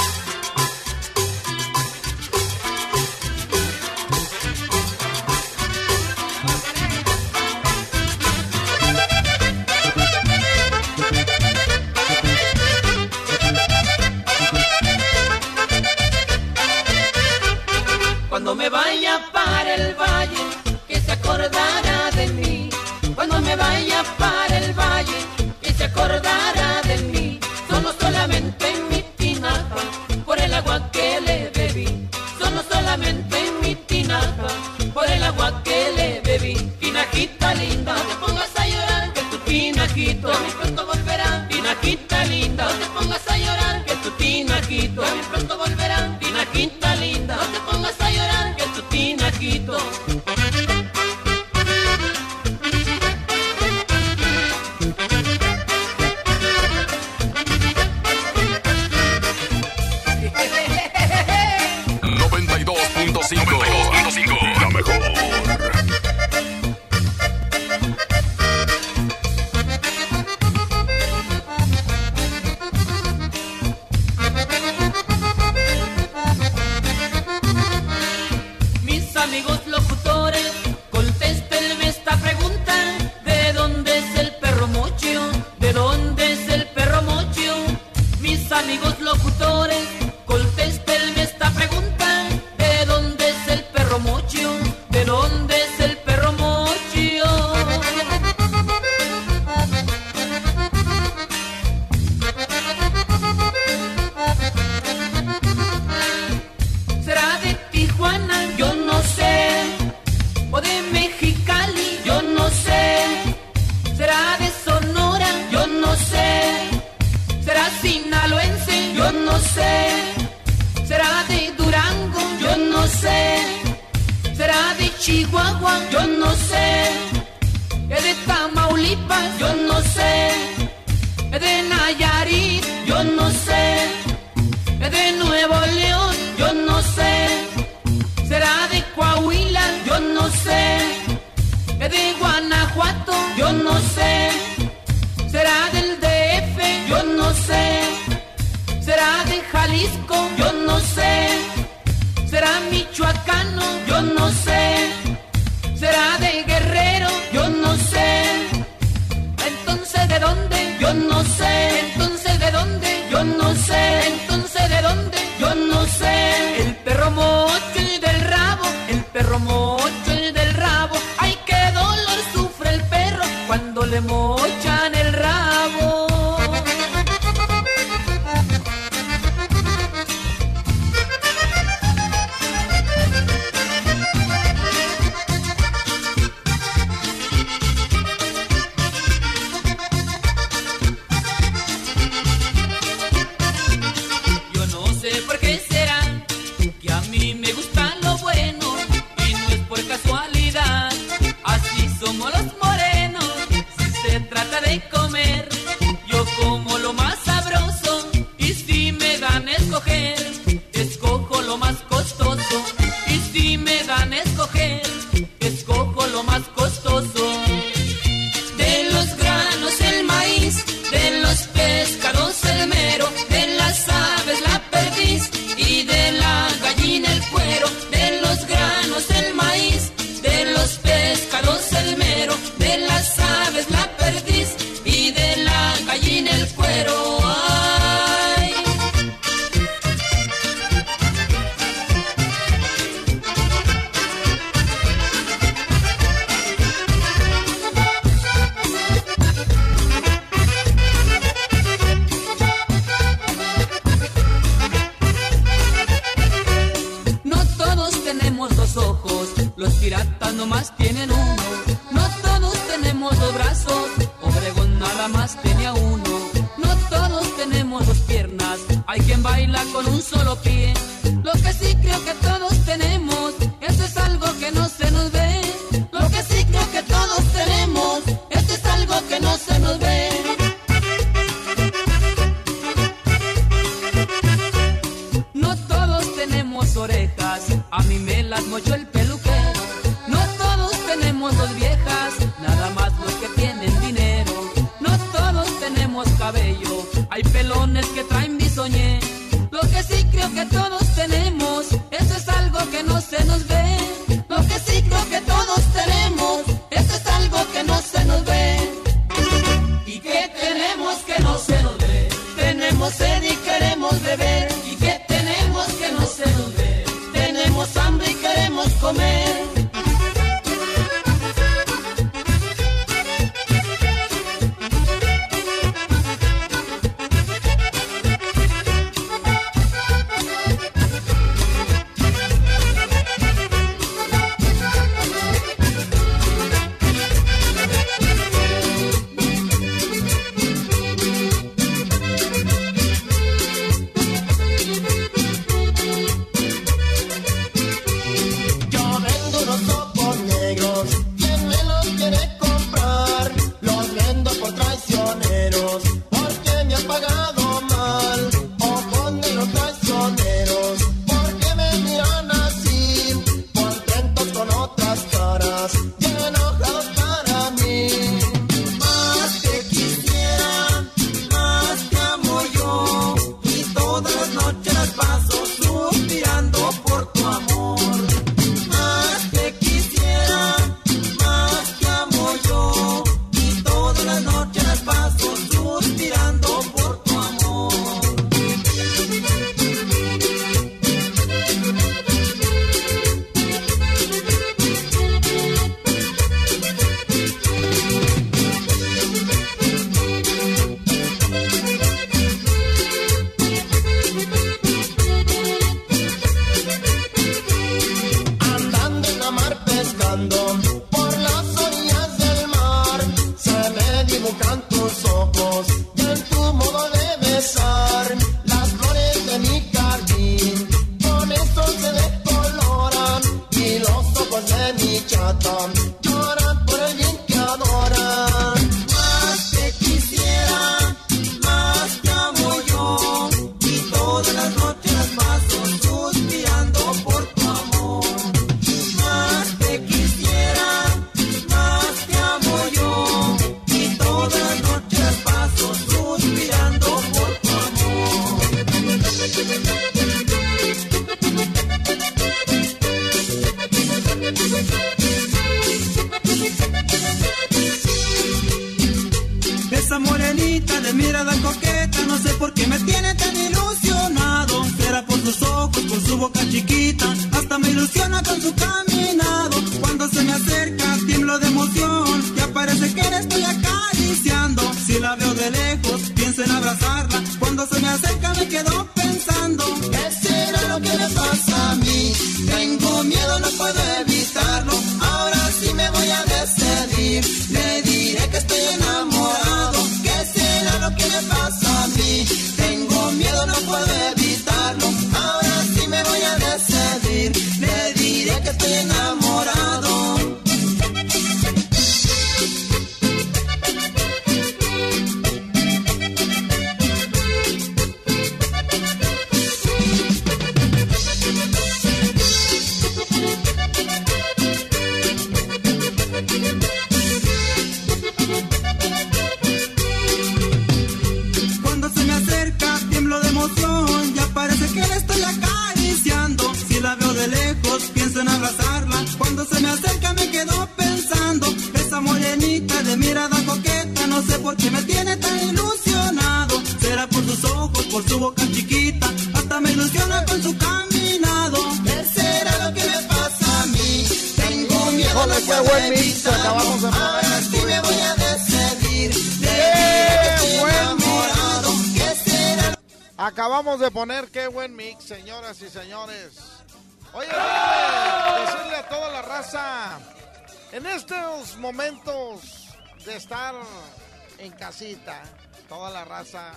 [SPEAKER 12] Toda la raza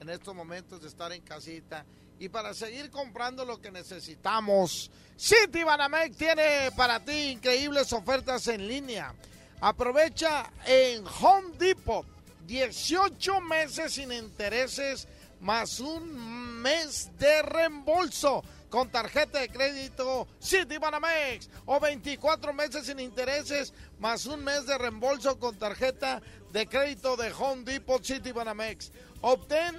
[SPEAKER 12] en estos momentos de estar en casita y para seguir comprando lo que necesitamos, City Banamex tiene para ti increíbles ofertas en línea. Aprovecha en Home Depot 18 meses sin intereses más un mes de reembolso con tarjeta de crédito Citibanamex o 24 meses sin intereses más un mes de reembolso con tarjeta de crédito de Home Depot Citibanamex. Obtén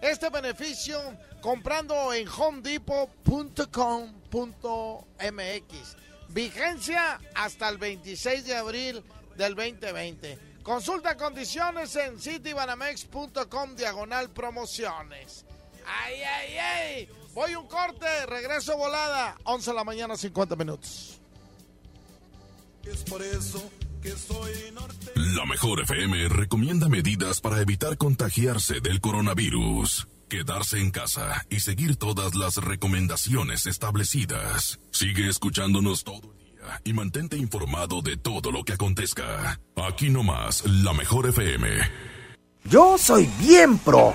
[SPEAKER 12] este beneficio comprando en homedepot.com.mx. Vigencia hasta el 26 de abril del 2020. Consulta condiciones en citibanamex.com diagonal promociones. ¡Ay, ay, ay! Voy un corte, regreso volada, 11 de la mañana, 50 minutos.
[SPEAKER 2] Es por eso que soy La mejor FM recomienda medidas para evitar contagiarse del coronavirus. Quedarse en casa y seguir todas las recomendaciones establecidas. Sigue escuchándonos todo el día y mantente informado de todo lo que acontezca. Aquí nomás, la mejor FM.
[SPEAKER 59] Yo soy bien pro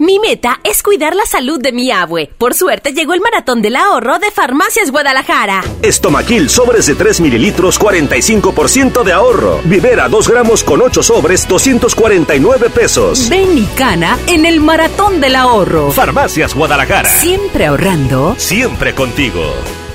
[SPEAKER 30] Mi meta es cuidar la salud de mi abue. Por suerte llegó el maratón del ahorro de Farmacias Guadalajara.
[SPEAKER 20] Estomaquil sobres de 3 mililitros, 45% de ahorro. Vivera 2 gramos con 8 sobres, 249 pesos.
[SPEAKER 30] Ven y cana en el maratón del ahorro.
[SPEAKER 20] Farmacias Guadalajara.
[SPEAKER 30] Siempre ahorrando.
[SPEAKER 20] Siempre contigo.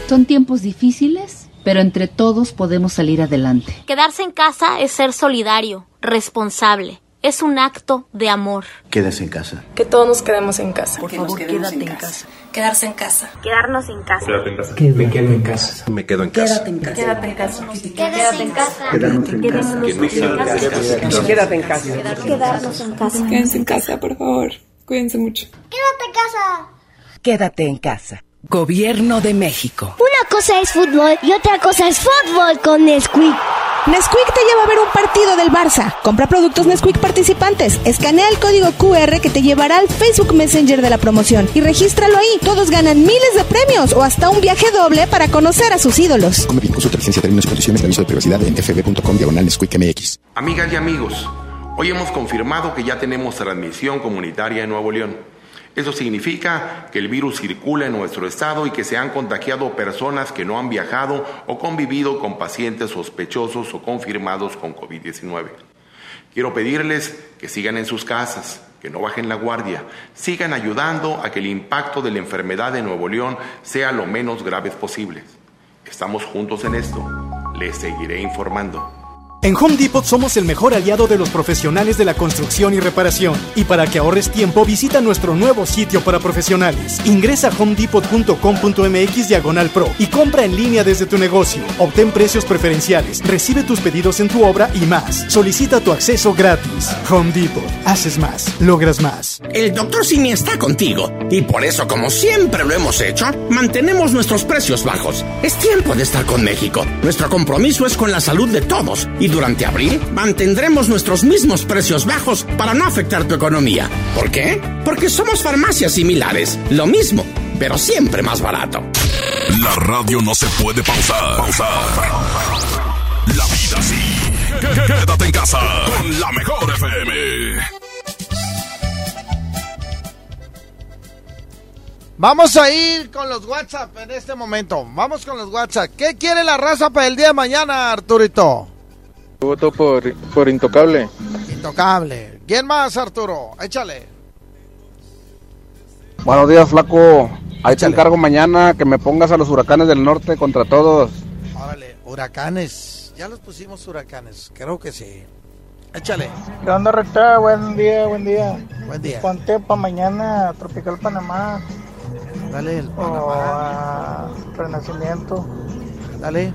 [SPEAKER 60] Son tiempos difíciles, pero entre todos podemos salir adelante.
[SPEAKER 61] Quedarse en casa es ser solidario, responsable es un acto de amor.
[SPEAKER 34] Quédese en casa.
[SPEAKER 48] Que todos nos quedemos en casa.
[SPEAKER 60] Por favor, quédate en casa.
[SPEAKER 61] Quedarse en casa. Quedarnos en casa.
[SPEAKER 34] Quédate en casa. Me quedo en casa.
[SPEAKER 20] Me quedo en casa.
[SPEAKER 61] Quédate en casa. Quédate en casa. Quédate en casa.
[SPEAKER 34] Quedarnos en casa.
[SPEAKER 48] Quédate en casa.
[SPEAKER 61] Quedarnos en casa.
[SPEAKER 48] Quédense en casa, por favor. Cuídense mucho.
[SPEAKER 61] Quédate en casa.
[SPEAKER 62] Quédate en casa. Gobierno de México.
[SPEAKER 63] Una cosa es fútbol y otra cosa es fútbol con Nesquik.
[SPEAKER 43] Nesquik te lleva a ver un partido del Barça. Compra productos Nesquik participantes. Escanea el código QR que te llevará al Facebook Messenger de la promoción y regístralo ahí. Todos ganan miles de premios o hasta un viaje doble para conocer a sus ídolos.
[SPEAKER 34] Come bien, consulta licencia, términos y condiciones de aviso de privacidad en fb.com diagonal Nesquik MX.
[SPEAKER 17] Amigas y amigos, hoy hemos confirmado que ya tenemos transmisión comunitaria en Nuevo León. Eso significa que el virus circula en nuestro estado y que se han contagiado personas que no han viajado o convivido con pacientes sospechosos o confirmados con COVID-19. Quiero pedirles que sigan en sus casas, que no bajen la guardia, sigan ayudando a que el impacto de la enfermedad de Nuevo León sea lo menos grave posible. Estamos juntos en esto. Les seguiré informando.
[SPEAKER 64] En Home Depot somos el mejor aliado de los profesionales de la construcción y reparación. Y para que ahorres tiempo, visita nuestro nuevo sitio para profesionales. Ingresa a homedepot.com.mx diagonal pro y compra en línea desde tu negocio. Obtén precios preferenciales, recibe tus pedidos en tu obra y más. Solicita tu acceso gratis. Home Depot. Haces más, logras más.
[SPEAKER 39] El doctor Simi está contigo. Y por eso, como siempre lo hemos hecho, mantenemos nuestros precios bajos. Es tiempo de estar con México. Nuestro compromiso es con la salud de todos. Y durante abril mantendremos nuestros mismos precios bajos para no afectar tu economía. ¿Por qué? Porque somos farmacias similares, lo mismo, pero siempre más barato.
[SPEAKER 2] La radio no se puede pausar. Pausar. La vida sí. Quédate en casa con la mejor FM.
[SPEAKER 12] Vamos a ir con los WhatsApp en este momento. Vamos con los WhatsApp. ¿Qué quiere la raza para el día de mañana, Arturito?
[SPEAKER 65] Voto por, por Intocable.
[SPEAKER 12] Intocable. ¿Quién más, Arturo? Échale.
[SPEAKER 66] Buenos días, flaco. Ahí te encargo mañana que me pongas a los huracanes del norte contra todos.
[SPEAKER 12] Órale, huracanes. Ya los pusimos huracanes. Creo que sí. Échale.
[SPEAKER 67] ¿Qué onda, recta? Buen día, buen día.
[SPEAKER 12] Buen día.
[SPEAKER 67] Ponte para mañana Tropical Panamá.
[SPEAKER 12] Dale el
[SPEAKER 67] O
[SPEAKER 12] Panamá.
[SPEAKER 67] a Renacimiento.
[SPEAKER 12] Dale.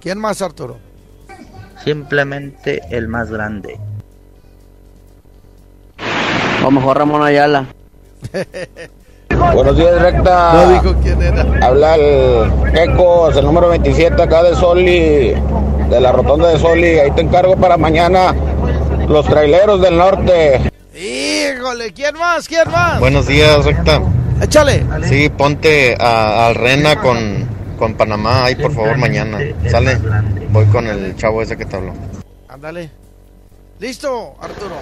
[SPEAKER 12] ¿Quién más, Arturo?
[SPEAKER 68] Simplemente el más grande.
[SPEAKER 66] O mejor Ramón Ayala.
[SPEAKER 69] Buenos días, recta.
[SPEAKER 12] No dijo quién era.
[SPEAKER 69] Habla el Ecos, el número 27 acá de Soli, de la rotonda de Soli. Ahí te encargo para mañana los traileros del norte.
[SPEAKER 12] Híjole, ¿quién más? ¿Quién más?
[SPEAKER 70] Buenos días, recta.
[SPEAKER 12] Échale.
[SPEAKER 70] Sí, ponte a- al Rena con, con Panamá ahí, por favor, mañana. Sale. Voy con el chavo ese que te habló.
[SPEAKER 12] Ándale. Listo, Arturo.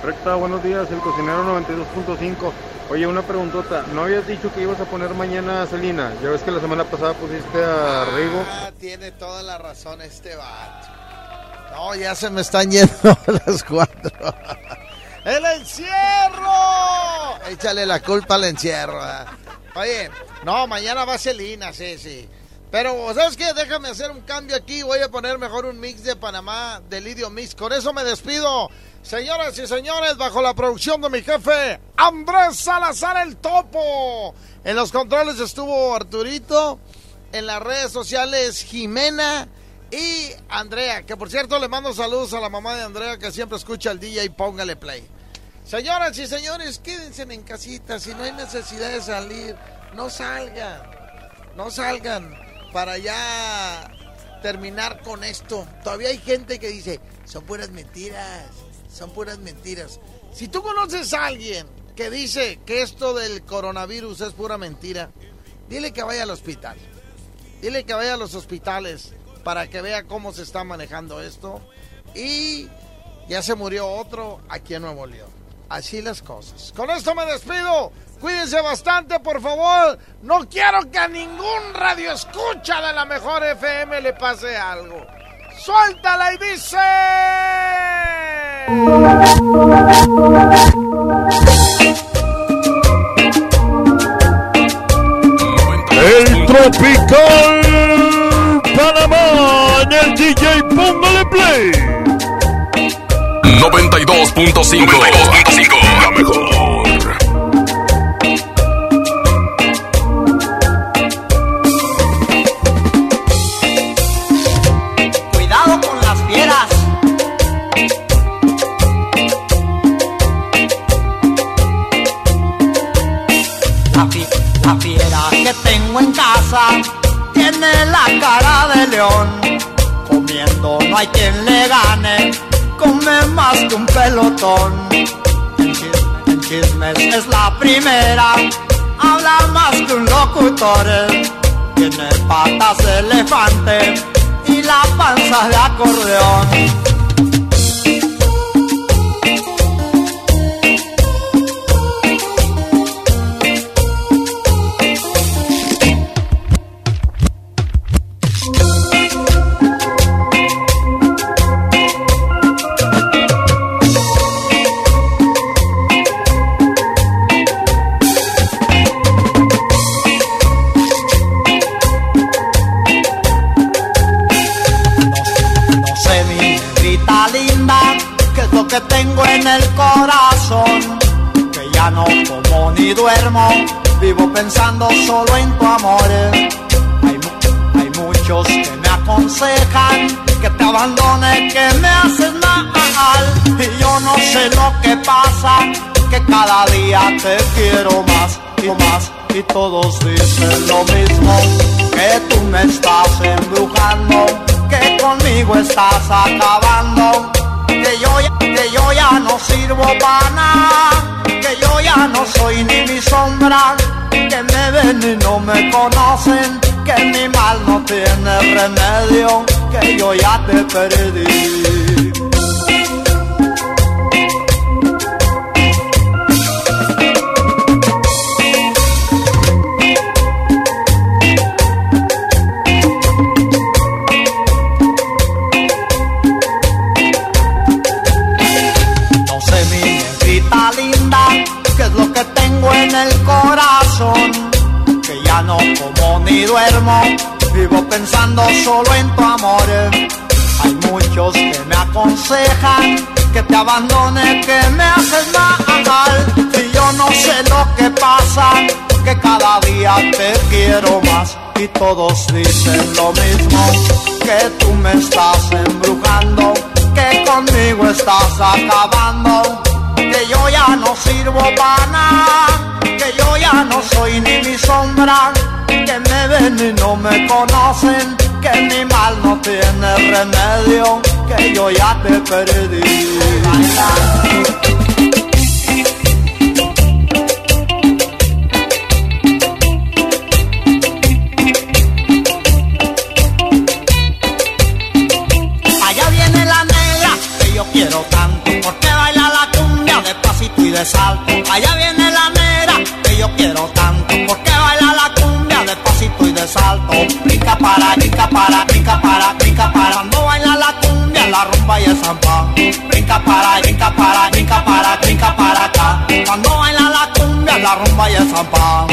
[SPEAKER 65] Recta, buenos días, el cocinero 92.5. Oye, una preguntota. ¿No habías dicho que ibas a poner mañana a Celina? Ya ves que la semana pasada pusiste a Rigo.
[SPEAKER 12] Ah, tiene toda la razón este vato. No, ya se me están yendo las cuatro. ¡El encierro! Échale la culpa al encierro. Oye, no, mañana va Celina, sí, sí. Pero, ¿sabes qué? Déjame hacer un cambio aquí. Voy a poner mejor un mix de Panamá, de Lidio Mix. Con eso me despido. Señoras y señores, bajo la producción de mi jefe, Andrés Salazar el Topo. En los controles estuvo Arturito. En las redes sociales, Jimena y Andrea. Que por cierto, le mando saludos a la mamá de Andrea que siempre escucha el DJ. Póngale play. Señoras y señores, quédense en casita. Si no hay necesidad de salir, no salgan. No salgan para ya terminar con esto. Todavía hay gente que dice, son puras mentiras, son puras mentiras. Si tú conoces a alguien que dice que esto del coronavirus es pura mentira, dile que vaya al hospital. Dile que vaya a los hospitales para que vea cómo se está manejando esto. Y ya se murió otro aquí en Nuevo León. Así las cosas. Con esto me despido. Cuídense bastante, por favor. No quiero que a ningún radio escucha de la mejor FM le pase algo. Suéltala y dice.
[SPEAKER 70] El Tropical Panamá en el DJ Póngale Play.
[SPEAKER 2] 92.5. 92.5. La mejor.
[SPEAKER 10] En casa tiene la cara de león. Comiendo no hay quien le gane, come más que un pelotón. En chismes es la primera, habla más que un locutor. Tiene patas de elefante y la panza de acordeón. Que tengo en el corazón. Que ya no como ni duermo, vivo pensando solo en tu amor. Hay, mu- hay muchos que me aconsejan que te abandone, que me haces mal. Y yo no sé lo que pasa, que cada día te quiero más y más. Y todos dicen lo mismo, que tú me estás embrujando, que conmigo estás acabando, que yo ya, que yo ya no sirvo para nada, que yo ya no soy ni mi sombra, que me ven y no me conocen, que mi mal no tiene remedio, que yo ya te perdí. el corazón, que ya no como ni duermo, vivo pensando solo en tu amor. Hay muchos que me aconsejan que te abandone, que me haces mal. Si yo no sé lo que pasa, que cada día te quiero más. Y todos dicen lo mismo, que tú me estás embrujando, que conmigo estás acabando, que yo ya no sirvo para nada que yo ya no soy ni mi sombra, que me ven y no me conocen, que mi mal no tiene remedio, que yo ya te perdí. Allá viene la negra que yo quiero tanto, porque baila la cumbia de pasito y de salto. Allá viene Para, brinca para, brinca para, brinca para. Cuando baila la cumbia, la rumba y el zampa. Brinca para, brinca para, brinca para, brinca para acá. Cuando baila la cumbia, la rumba y el zampa.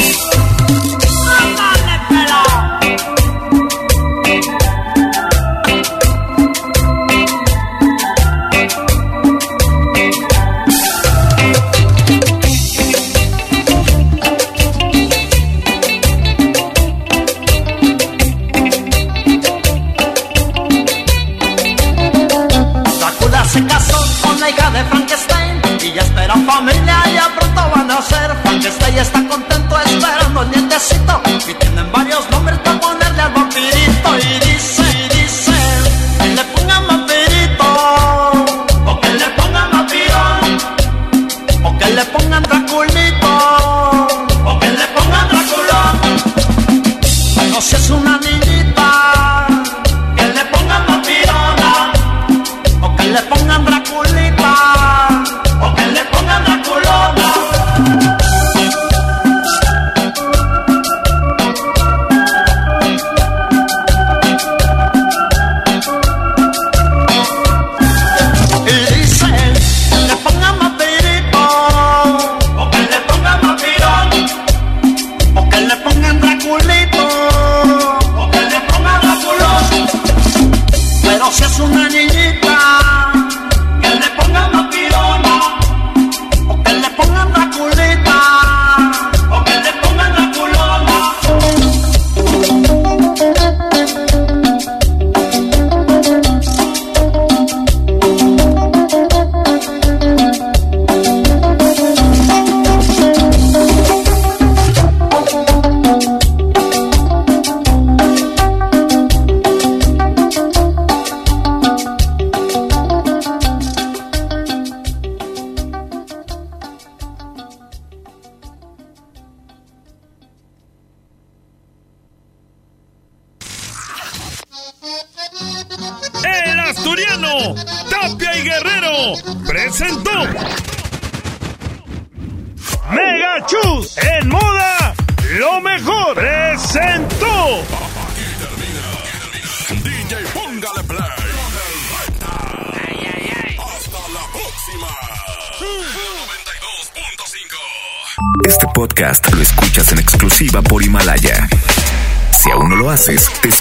[SPEAKER 10] Frankenstein está contento esperando el nietecito y tienen varios nombres para ponerle